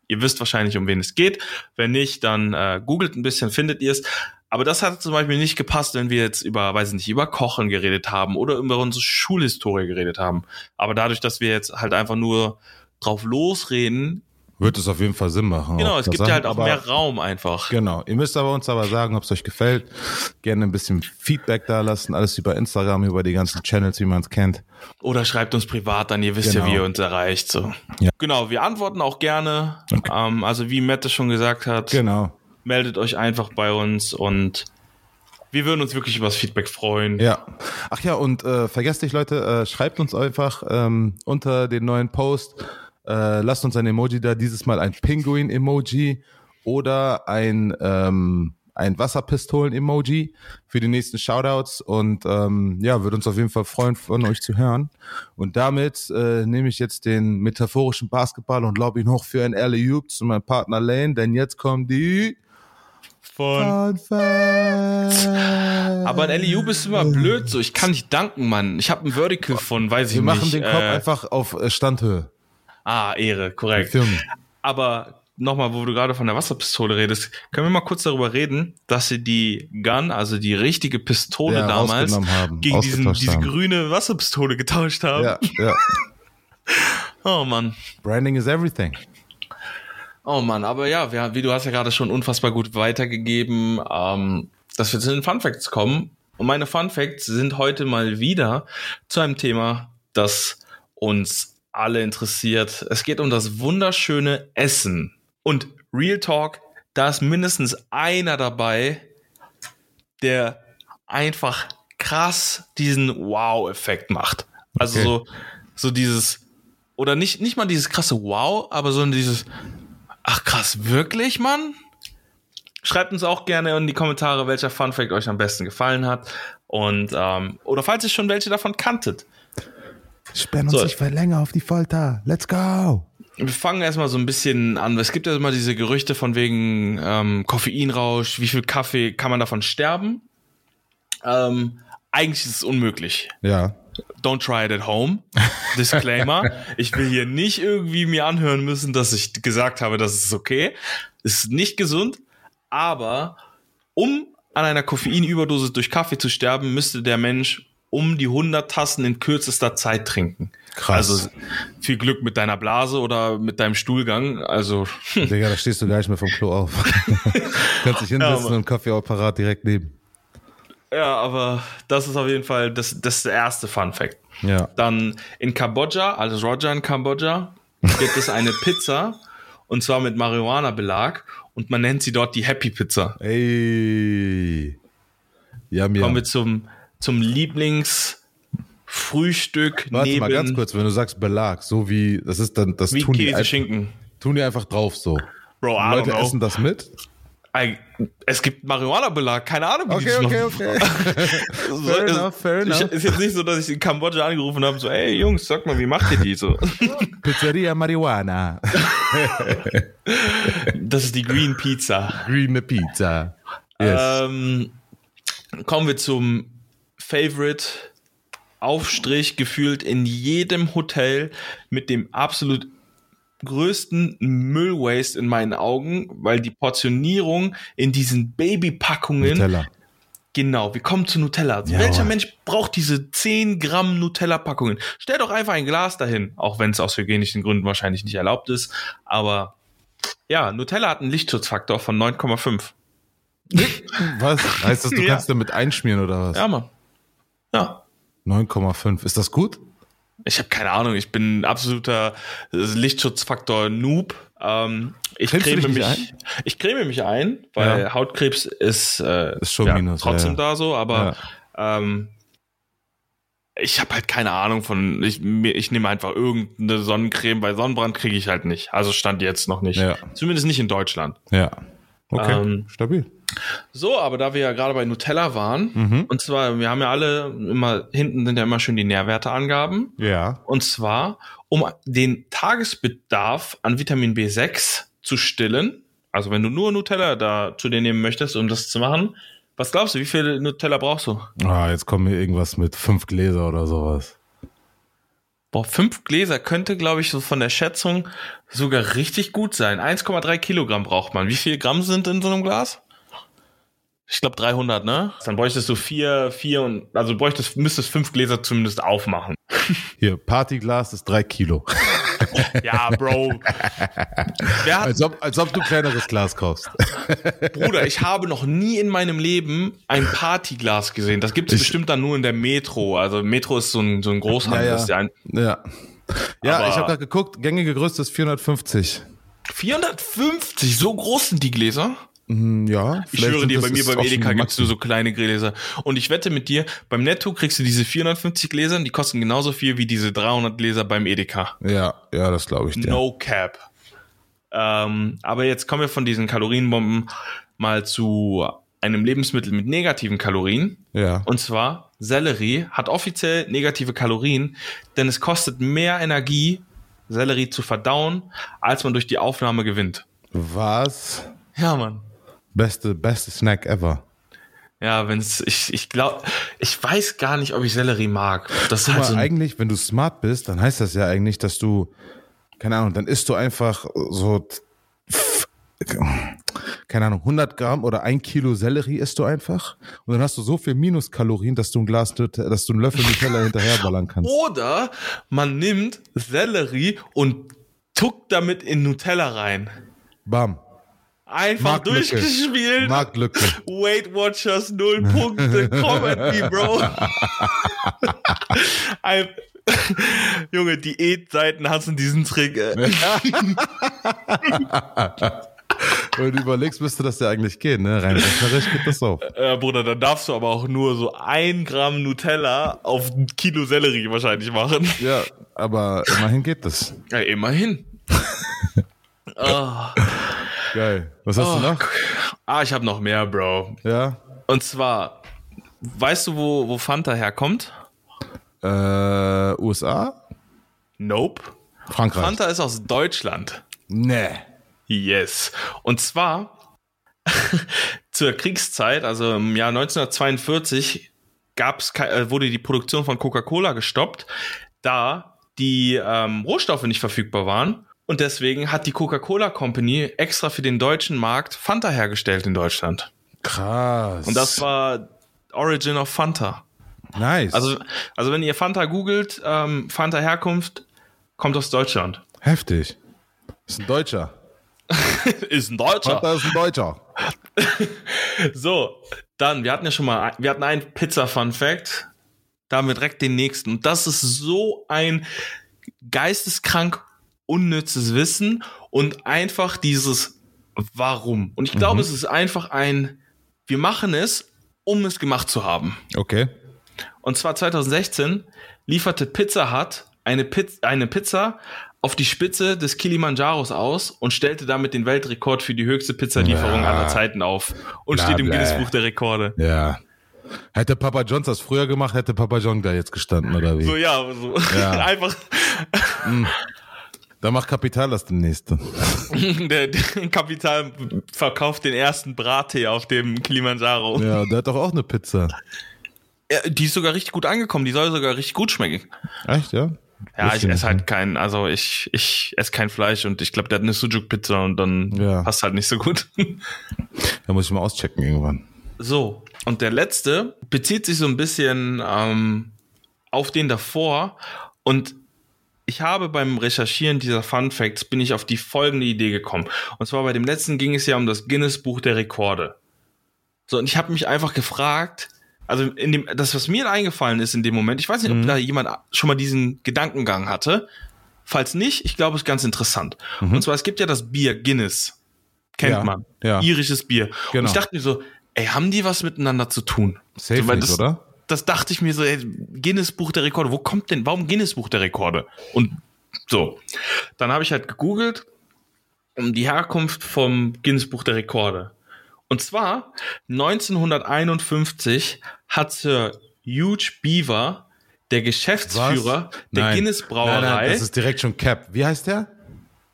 Speaker 2: ihr wisst wahrscheinlich, um wen es geht. Wenn nicht, dann äh, googelt ein bisschen, findet ihr es. Aber das hat zum Beispiel nicht gepasst, wenn wir jetzt über, weiß ich nicht, über Kochen geredet haben oder über unsere Schulhistorie geredet haben. Aber dadurch, dass wir jetzt halt einfach nur drauf losreden,
Speaker 1: Wird es auf jeden Fall Sinn machen.
Speaker 2: genau, es gibt ja halt auch
Speaker 1: aber-
Speaker 2: mehr Raum einfach.
Speaker 1: Genau. Ihr müsst aber uns aber sagen, ob es euch gefällt. Gerne ein bisschen Feedback da lassen. Alles über Instagram, über die ganzen Channels, wie man es kennt.
Speaker 2: Oder schreibt uns privat an, ihr wisst
Speaker 1: Genau.
Speaker 2: ja, wie ihr uns erreicht. So.
Speaker 1: Ja.
Speaker 2: Genau, wir antworten auch gerne. Ähm, also wie Mette schon gesagt hat,
Speaker 1: Genau.
Speaker 2: meldet euch einfach bei uns und wir würden uns wirklich über das Feedback freuen.
Speaker 1: Ja. Ach ja, und äh, vergesst nicht, Leute, äh, schreibt uns einfach ähm, unter den neuen Post. Äh, lasst uns ein Emoji da, dieses Mal ein Pinguin-Emoji oder ein, ähm, ein Wasserpistolen-Emoji für die nächsten Shoutouts. Und ähm, ja, würde uns auf jeden Fall freuen, von euch zu hören. Und damit äh, nehme ich jetzt den metaphorischen Basketball und lob ihn hoch für ein alley oop zu meinem Partner Lane, denn jetzt kommen die
Speaker 2: Von aber ein LEU ist immer blöd, so ich kann nicht danken, Mann. Ich habe ein Vertical von, weiß ich
Speaker 1: Wir
Speaker 2: nicht.
Speaker 1: machen den Kopf
Speaker 2: äh,
Speaker 1: einfach auf äh, Standhöhe.
Speaker 2: Ah, Ehre, korrekt. Aber nochmal, wo du gerade von der Wasserpistole redest, können wir mal kurz darüber reden, dass sie die Gun, also die richtige Pistole
Speaker 1: Ja,
Speaker 2: damals,
Speaker 1: haben,
Speaker 2: gegen diesen, diese
Speaker 1: haben.
Speaker 2: grüne Wasserpistole getauscht haben.
Speaker 1: Ja, ja.
Speaker 2: Oh Mann.
Speaker 1: Branding is everything.
Speaker 2: Oh Mann, aber ja, wir, wie du hast ja gerade schon unfassbar gut weitergegeben, ähm, dass wir zu den Fun Facts kommen. Und meine Fun Facts sind heute mal wieder zu einem Thema, das uns alle interessiert. Es geht um das wunderschöne Essen. Und Real Talk, da ist mindestens einer dabei, der einfach krass diesen Wow-Effekt macht. Also
Speaker 1: Okay.
Speaker 2: so, so dieses, oder nicht, nicht mal dieses krasse Wow, aber sondern dieses, ach krass, wirklich, Mann? Schreibt uns auch gerne in die Kommentare, welcher Fun Fact euch am besten gefallen hat. Und, ähm, oder falls ihr schon welche davon kanntet.
Speaker 1: Sperren uns
Speaker 2: So.
Speaker 1: nicht länger auf die Folter. Let's go.
Speaker 2: Wir fangen erstmal so ein bisschen an. Es gibt ja immer diese Gerüchte von wegen ähm, Koffeinrausch, wie viel Kaffee kann man davon sterben? Ähm, eigentlich ist es unmöglich.
Speaker 1: Ja.
Speaker 2: Don't try it at home. Disclaimer. ich will hier nicht irgendwie mir anhören müssen, dass ich gesagt habe, das ist okay. Es ist nicht gesund, aber um an einer Koffeinüberdosis durch Kaffee zu sterben, müsste der Mensch um die 100 Tassen in kürzester Zeit trinken.
Speaker 1: Krass.
Speaker 2: Also viel Glück mit deiner Blase oder mit deinem Stuhlgang. Also
Speaker 1: Digga, da stehst du gar nicht mehr vom Klo auf. Kannst dich hinsetzen
Speaker 2: Mann.
Speaker 1: und Kaffeeapparat direkt neben.
Speaker 2: ja, aber das ist auf jeden Fall das, das der erste Fun Fact.
Speaker 1: Ja.
Speaker 2: Dann in Kambodscha, also Roger in Kambodscha, gibt es eine Pizza und zwar mit Marihuana-Belag und man nennt sie dort die Happy Pizza.
Speaker 1: Ey. Ja, mir.
Speaker 2: Kommen wir zum, zum Lieblingsfrühstück
Speaker 1: Warte
Speaker 2: neben
Speaker 1: mal ganz kurz, wenn du sagst Belag, so wie, das ist dann, das
Speaker 2: wie
Speaker 1: tun die,
Speaker 2: Käse
Speaker 1: einfach,
Speaker 2: Schinken.
Speaker 1: tun die einfach drauf so.
Speaker 2: Bro, I
Speaker 1: Leute essen das mit?
Speaker 2: Es gibt Marihuana-Belag, keine Ahnung, wie die
Speaker 1: Okay,
Speaker 2: das
Speaker 1: okay, okay.
Speaker 2: So,
Speaker 1: Fair enough, fair enough.
Speaker 2: Ist jetzt nicht so, dass ich in Kambodscha angerufen habe, so, ey Jungs, sag mal, wie macht ihr die so?
Speaker 1: Pizzeria Marihuana.
Speaker 2: Das ist die Green Pizza.
Speaker 1: Grüne Pizza. Yes.
Speaker 2: Ähm, kommen wir zum Favorite Aufstrich gefühlt in jedem Hotel mit dem absolut größten Müllwaste in meinen Augen, weil die Portionierung in diesen Babypackungen
Speaker 1: Nutella.
Speaker 2: Genau, wir kommen zu Nutella.
Speaker 1: Ja,
Speaker 2: Welcher
Speaker 1: aber-
Speaker 2: Mensch braucht diese 10 Gramm Nutella-Packungen? Stell doch einfach ein Glas dahin, auch wenn es aus hygienischen Gründen wahrscheinlich nicht erlaubt ist. Aber ja, Nutella hat einen Lichtschutzfaktor von 9,5.
Speaker 1: Was? Heißt das, du
Speaker 2: Ja.
Speaker 1: kannst damit einschmieren oder was?
Speaker 2: Ja, Mann. Ja.
Speaker 1: 9,5. Ist das gut?
Speaker 2: Ich habe keine Ahnung, ich bin ein absoluter äh, Lichtschutzfaktor-Noob. Ähm, ich
Speaker 1: Cremst
Speaker 2: creme mich,
Speaker 1: nicht
Speaker 2: ich creme mich ein, weil
Speaker 1: Ja.
Speaker 2: Hautkrebs ist, äh,
Speaker 1: Ist schon
Speaker 2: ja,
Speaker 1: Minus,
Speaker 2: trotzdem
Speaker 1: ja.
Speaker 2: da so, aber ähm, ich habe halt keine Ahnung von, ich, ich nehme einfach irgendeine Sonnencreme, weil Sonnenbrand kriege ich halt nicht. Also stand jetzt noch nicht. Zumindest nicht in Deutschland.
Speaker 1: Ja. Okay.
Speaker 2: Ähm,
Speaker 1: Stabil.
Speaker 2: So, aber da wir ja gerade bei Nutella waren,
Speaker 1: Mhm.
Speaker 2: und zwar, wir haben ja alle immer, hinten sind ja immer schön die Nährwerteangaben.
Speaker 1: Ja.
Speaker 2: Und zwar, um den Tagesbedarf an Vitamin B6 zu stillen. Also wenn du nur Nutella da zu dir nehmen möchtest, um das zu machen, was glaubst du, wie viel Nutella brauchst du?
Speaker 1: Ah, jetzt kommen hier irgendwas mit fünf Gläser oder sowas.
Speaker 2: Boah, fünf Gläser könnte, glaube ich, so von der Schätzung sogar richtig gut sein. 1,3 Kilogramm braucht man. Wie viel Gramm sind in so einem Glas? Ich glaube 300, ne? Dann bräuchtest du vier, vier und, also bräuchtest, müsstest fünf Gläser zumindest aufmachen.
Speaker 1: Hier, Partyglas ist drei Kilo.
Speaker 2: Ja, Bro. Wer hat
Speaker 1: Als ob, als ob du kleineres Glas kaufst.
Speaker 2: Bruder, ich habe noch nie in meinem Leben ein Partyglas gesehen. Das gibt es bestimmt dann nur in der Metro. Also Metro ist so ein, so ein Großhandel.
Speaker 1: Ja, ja.
Speaker 2: Ja ein
Speaker 1: Ja. Ja,
Speaker 2: Aber-
Speaker 1: ich habe gerade geguckt, gängige Größe ist 450.
Speaker 2: 450, so groß sind die Gläser.
Speaker 1: Hm, ja.
Speaker 2: Ich schwöre dir, bei mir beim Edeka gibt's nur so kleine Gläser. Und ich wette mit dir, beim Netto kriegst du diese 450 Gläser, die kosten genauso viel wie diese 300 Gläser beim Edeka.
Speaker 1: Ja, ja, das glaube ich dir.
Speaker 2: No cap. Ähm, aber jetzt kommen wir von diesen Kalorienbomben mal zu einem Lebensmittel mit negativen Kalorien.
Speaker 1: Ja.
Speaker 2: Und zwar Sellerie hat offiziell negative Kalorien, denn es kostet mehr Energie, Sellerie zu verdauen, als man durch die Aufnahme gewinnt.
Speaker 1: Was?
Speaker 2: Ja, Mann.
Speaker 1: Beste, beste Snack ever.
Speaker 2: Ja, wenn's, ich, ich glaube, ich weiß gar nicht, ob ich Sellerie mag. Das ist halt so
Speaker 1: eigentlich, wenn du smart bist, dann heißt das ja eigentlich, dass du, keine Ahnung, dann isst du einfach so, keine Ahnung, 100 Gramm oder ein Kilo Sellerie isst du einfach. Und dann hast du so viel Minuskalorien, dass du ein Glas, dass du einen Löffel Nutella hinterherballern kannst.
Speaker 2: Oder man nimmt Sellerie und tuckt damit in Nutella rein.
Speaker 1: Bam.
Speaker 2: Einfach
Speaker 1: Marktlücke.
Speaker 2: durchgespielt.
Speaker 1: Marktlücke.
Speaker 2: Weight Watchers, null Punkte, me, Bro. Ein, Junge, Diätseiten hassen diesen Trick.
Speaker 1: Wenn du überlegst, müsste das ja eigentlich gehen, ne? Rein rechnerisch geht das auch.
Speaker 2: Äh, Bruder, dann darfst du aber auch nur so ein Gramm Nutella auf ein Kilo Sellerie wahrscheinlich machen.
Speaker 1: Ja, aber immerhin geht das.
Speaker 2: Ja, immerhin. oh,
Speaker 1: Geil. Was hast
Speaker 2: oh,
Speaker 1: du noch?
Speaker 2: Ah, ich habe noch mehr, Bro.
Speaker 1: Ja.
Speaker 2: Und zwar, weißt du, wo, wo Fanta herkommt?
Speaker 1: Äh, USA?
Speaker 2: Nope.
Speaker 1: Frankreich.
Speaker 2: Fanta ist aus Deutschland.
Speaker 1: Nee.
Speaker 2: Yes. Und zwar zur Kriegszeit, also im Jahr 1942, gab's, äh, wurde die Produktion von Coca-Cola gestoppt, da die ähm, Rohstoffe nicht verfügbar waren. Und deswegen hat die Coca-Cola Company extra für den deutschen Markt Fanta hergestellt in Deutschland.
Speaker 1: Krass.
Speaker 2: Und das war Origin of Fanta.
Speaker 1: nice.
Speaker 2: Also, also wenn ihr Fanta googelt, ähm, Fanta Herkunft, kommt aus Deutschland.
Speaker 1: heftig. Ist ein Deutscher.
Speaker 2: Ist ein Deutscher.
Speaker 1: Vater ist ein Deutscher.
Speaker 2: So, dann, wir hatten ja schon mal, wir hatten einen Pizza-Fun-Fact. Da haben wir direkt den nächsten. Und das ist so ein geisteskrank unnützes Wissen und einfach dieses Warum. Und ich glaube, es ist einfach ein, wir machen es, um es gemacht zu haben.
Speaker 1: Okay.
Speaker 2: Und zwar 2016 lieferte Pizza Hut eine, Piz eine Pizza auf die Spitze des Kilimanjaros aus und stellte damit den Weltrekord für die höchste Pizzalieferung
Speaker 1: Ja.
Speaker 2: aller Zeiten auf und
Speaker 1: Bla,
Speaker 2: steht im
Speaker 1: bla.
Speaker 2: Guinness Buch der Rekorde.
Speaker 1: Ja. Hätte Papa Johns das früher gemacht, hätte Papa John da jetzt gestanden, oder wie?
Speaker 2: So, ja, so.
Speaker 1: Ja.
Speaker 2: einfach
Speaker 1: Da macht Kapital das demnächst.
Speaker 2: der, der Kapital verkauft den ersten Brattee auf dem Kilimanjaro.
Speaker 1: Ja, der hat doch auch eine Pizza.
Speaker 2: Ja, die ist sogar richtig gut angekommen, die soll sogar richtig gut schmecken.
Speaker 1: Echt, ja?
Speaker 2: Ja, ich esse halt kein, also ich, ich esse kein Fleisch und ich glaube, der hat eine Sujuk-Pizza und dann
Speaker 1: Ja.
Speaker 2: passt halt nicht so gut.
Speaker 1: Da muss ich mal auschecken irgendwann.
Speaker 2: So, und der letzte bezieht sich so ein bisschen ähm, auf den davor. Und ich habe beim Recherchieren dieser Fun Facts bin ich auf die folgende Idee gekommen. Und zwar bei dem letzten ging es ja um das Guinness Buch der Rekorde. So, und ich habe mich einfach gefragt, also in dem, das, was mir eingefallen ist in dem Moment, ich weiß nicht, ob
Speaker 1: Mhm.
Speaker 2: da jemand schon mal diesen Gedankengang hatte. Falls nicht, ich glaube, es ist ganz interessant. Und zwar, es gibt ja das Bier Guinness. Kennt
Speaker 1: Mhm. Ja,
Speaker 2: man.
Speaker 1: ja.
Speaker 2: Irisches Bier. Und
Speaker 1: Genau.
Speaker 2: ich dachte mir so, ey, haben die was miteinander zu tun?
Speaker 1: Safe
Speaker 2: so,
Speaker 1: nicht,
Speaker 2: das,
Speaker 1: oder?
Speaker 2: Das dachte ich mir so, ey, Guinness Buch der Rekorde, wo kommt denn, warum Guinness Buch der Rekorde? Und so. Dann habe ich halt gegoogelt um die Herkunft vom Guinness Buch der Rekorde. Und zwar 1951 hat Sir Hugh Beaver, der Geschäftsführer der
Speaker 1: Nein.
Speaker 2: Guinness
Speaker 1: Nein,
Speaker 2: Brauerei,
Speaker 1: nein, das ist direkt schon Cap. Wie heißt der?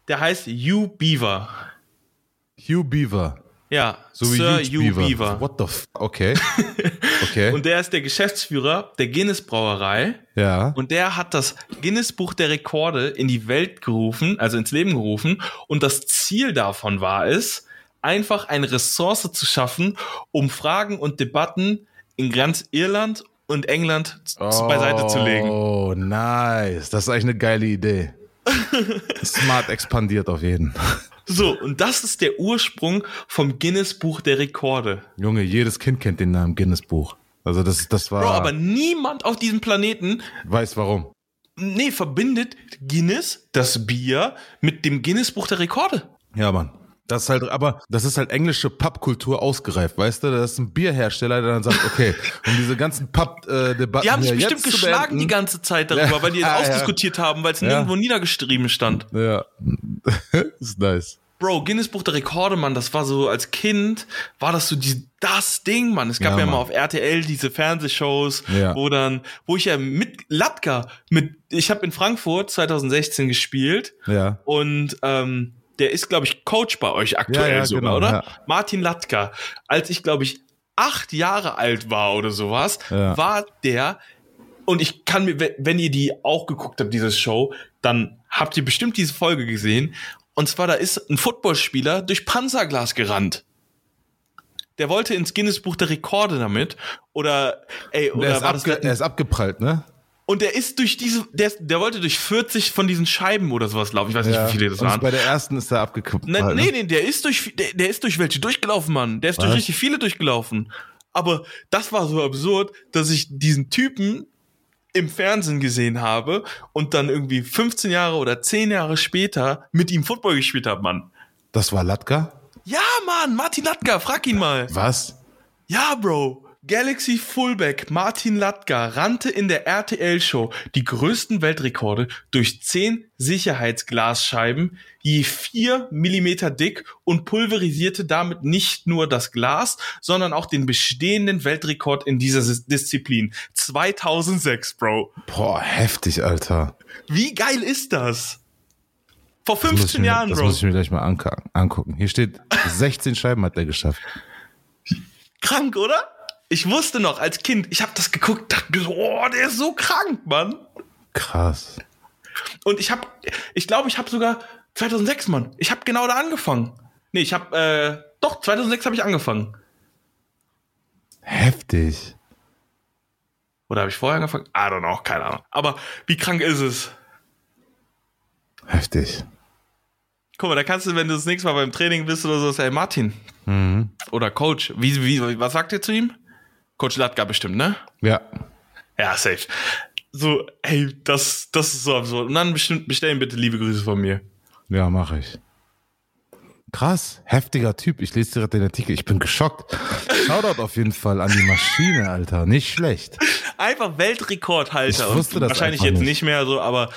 Speaker 2: der heißt Hugh Beaver.
Speaker 1: Hugh Beaver.
Speaker 2: Ja,
Speaker 1: So wie
Speaker 2: Sir
Speaker 1: Hugh Beaver.
Speaker 2: Beaver.
Speaker 1: What the f Okay. Okay.
Speaker 2: Und der ist der Geschäftsführer der Guinness Brauerei.
Speaker 1: ja.
Speaker 2: Und der hat das Guinness Buch der Rekorde in die Welt gerufen, also ins Leben gerufen. Und das Ziel davon war es, einfach eine Ressource zu schaffen, um Fragen und Debatten in ganz Irland und England z- beiseite zu legen.
Speaker 1: Oh, nice. Das ist eigentlich eine geile Idee. Smart expandiert auf jeden.
Speaker 2: So, und das ist der Ursprung vom Guinness Buch der Rekorde.
Speaker 1: Junge, jedes Kind kennt den Namen Guinness Buch. Also das, das war.
Speaker 2: Bro, aber niemand auf diesem Planeten,
Speaker 1: weiß warum.
Speaker 2: nee, verbindet Guinness, das Bier, mit dem Guinness Buch der Rekorde.
Speaker 1: Ja, Mann. Das ist halt, aber das ist halt englische Pubkultur ausgereift, weißt du? Das ist ein Bierhersteller, der dann sagt, okay, um diese ganzen Pub-Debatten
Speaker 2: Die haben sich bestimmt geschlagen die
Speaker 1: beenden-
Speaker 2: ganze Zeit darüber,
Speaker 1: Ja,
Speaker 2: weil die es
Speaker 1: ja.
Speaker 2: ausdiskutiert haben, weil es
Speaker 1: Ja.
Speaker 2: nirgendwo niedergeschrieben stand.
Speaker 1: Ja, ist nice.
Speaker 2: Bro, Guinness Buch der Rekorde, Mann, das war so als Kind, war das so die, das Ding, Mann. Es gab
Speaker 1: Ja,
Speaker 2: ja, mal auf RTL diese Fernsehshows,
Speaker 1: Ja.
Speaker 2: wo dann, wo ich ja mit Latka, mit, ich habe in Frankfurt 2016 gespielt
Speaker 1: Ja.
Speaker 2: und ähm, der ist, glaube ich, Coach bei euch aktuell
Speaker 1: Ja, ja,
Speaker 2: sogar,
Speaker 1: genau,
Speaker 2: oder?
Speaker 1: ja.
Speaker 2: Martin Latka. Als ich, glaube ich, acht Jahre alt war oder sowas, war der und ich kann mir, wenn- ihr die auch geguckt habt, diese Show, dann habt ihr bestimmt diese Folge gesehen. Und zwar, da ist ein Footballspieler durch Panzerglas gerannt. Der wollte ins Guinness Buch der Rekorde damit. Oder, ey,
Speaker 1: Und er,
Speaker 2: oder
Speaker 1: ist abge er ist abgeprallt, ne?
Speaker 2: Und der ist durch diese, der, der wollte durch 40 von diesen Scheiben oder sowas laufen. Ich weiß nicht, wie viele das
Speaker 1: Und
Speaker 2: waren.
Speaker 1: bei der ersten ist er abgekippt.
Speaker 2: Ne,
Speaker 1: halt, ne?
Speaker 2: nee, nee, der ist durch, der, der ist durch welche durchgelaufen, Mann. Der ist durch
Speaker 1: Was?
Speaker 2: richtig viele durchgelaufen. Aber das war so absurd, dass ich diesen Typen im Fernsehen gesehen habe und dann irgendwie 15 Jahre oder 10 Jahre später mit ihm Football gespielt habe, Mann.
Speaker 1: Das war Latka?
Speaker 2: Ja, Mann, Martin Latka, frag ihn mal.
Speaker 1: Was?
Speaker 2: Ja, Bro. Galaxy Fullback Martin Latka rannte in der RTL-Show die größten Weltrekorde durch 10 Sicherheitsglasscheiben, je 4 Millimeter dick und pulverisierte damit nicht nur das Glas, sondern auch den bestehenden Weltrekord in dieser Dis- Disziplin. 2006, Bro.
Speaker 1: Boah, heftig, Alter.
Speaker 2: Wie geil ist das? Vor
Speaker 1: Das muss ich
Speaker 2: 15
Speaker 1: mir,
Speaker 2: Jahren,
Speaker 1: das
Speaker 2: Bro.
Speaker 1: muss ich mir gleich mal angucken. Hier steht, 16 Scheiben hat er geschafft.
Speaker 2: Krank, oder? Ich wusste noch als Kind, ich habe das geguckt, dachte mir so, oh, der ist so krank, Mann.
Speaker 1: Krass.
Speaker 2: Und ich habe, ich glaube, ich habe sogar 2006, Mann. Ich habe genau da angefangen. Nee, ich habe, äh, doch, 2006 habe ich angefangen.
Speaker 1: Heftig.
Speaker 2: Oder habe ich vorher angefangen? I don't know, keine Ahnung. Aber wie krank ist es?
Speaker 1: Heftig.
Speaker 2: Guck mal, da kannst du, wenn du das nächste Mal beim Training bist oder so, sagen, hey Martin
Speaker 1: Mhm.
Speaker 2: oder Coach, wie, wie, was sagt ihr zu ihm? Coach Latka bestimmt, ne?
Speaker 1: Ja.
Speaker 2: Ja, safe. So, ey, das, das ist so absurd. Und dann bestimmt, bestellen bitte liebe Grüße von mir.
Speaker 1: Ja, mache ich. Krass, heftiger Typ. Ich lese direkt den Artikel. Ich bin geschockt. Shoutout auf jeden Fall an die Maschine, Alter. Nicht schlecht.
Speaker 2: Einfach Weltrekordhalter.
Speaker 1: Ich wusste
Speaker 2: Und
Speaker 1: das
Speaker 2: Wahrscheinlich jetzt
Speaker 1: nicht.
Speaker 2: nicht mehr so, aber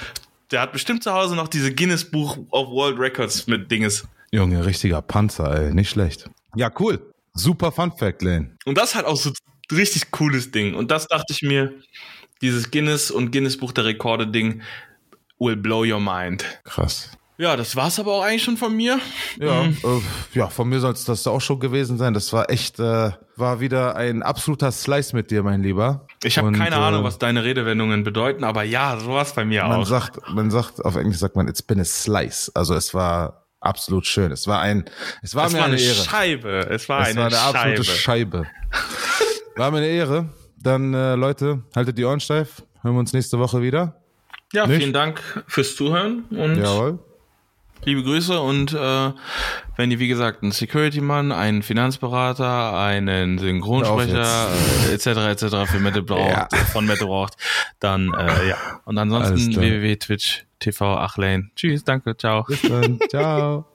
Speaker 2: der hat bestimmt zu Hause noch diese Guinness Buch of World Records mit Dinges.
Speaker 1: Junge, richtiger Panzer, ey. Nicht schlecht. Ja, cool. Super Fun Fact, Lane.
Speaker 2: Und das hat auch so richtig cooles Ding. Und das dachte ich mir, dieses Guinness und Guinness Buch der Rekorde Ding will blow your mind.
Speaker 1: Krass.
Speaker 2: Ja, das war's aber auch eigentlich schon von mir.
Speaker 1: Ja, mhm. äh, ja, von mir soll es das auch schon gewesen sein. Das war echt, äh, war wieder ein absoluter Slice mit dir, mein Lieber.
Speaker 2: Ich habe keine äh, Ahnung, was deine Redewendungen bedeuten, aber ja, sowas bei mir
Speaker 1: man
Speaker 2: auch.
Speaker 1: Sagt, man sagt, auf Englisch sagt man, it's been a slice. Also es war absolut schön. Es war ein, es war es mir war eine, eine.
Speaker 2: Scheibe. Es war
Speaker 1: es
Speaker 2: eine,
Speaker 1: war eine
Speaker 2: Scheibe.
Speaker 1: absolute Scheibe. War mir eine Ehre. Dann, äh, Leute, haltet die Ohren steif. Hören wir uns nächste Woche wieder.
Speaker 2: Ja, Nicht? vielen Dank fürs Zuhören und
Speaker 1: Jawohl.
Speaker 2: liebe Grüße und äh, wenn ihr wie gesagt einen Security-Mann, einen Finanzberater, einen Synchronsprecher äh, etc. etc. für Mette braucht, ja. von Mette braucht, dann äh, ja. Und ansonsten www.twitch TV Achlane. Tschüss, danke, ciao.
Speaker 1: Bis dann, ciao.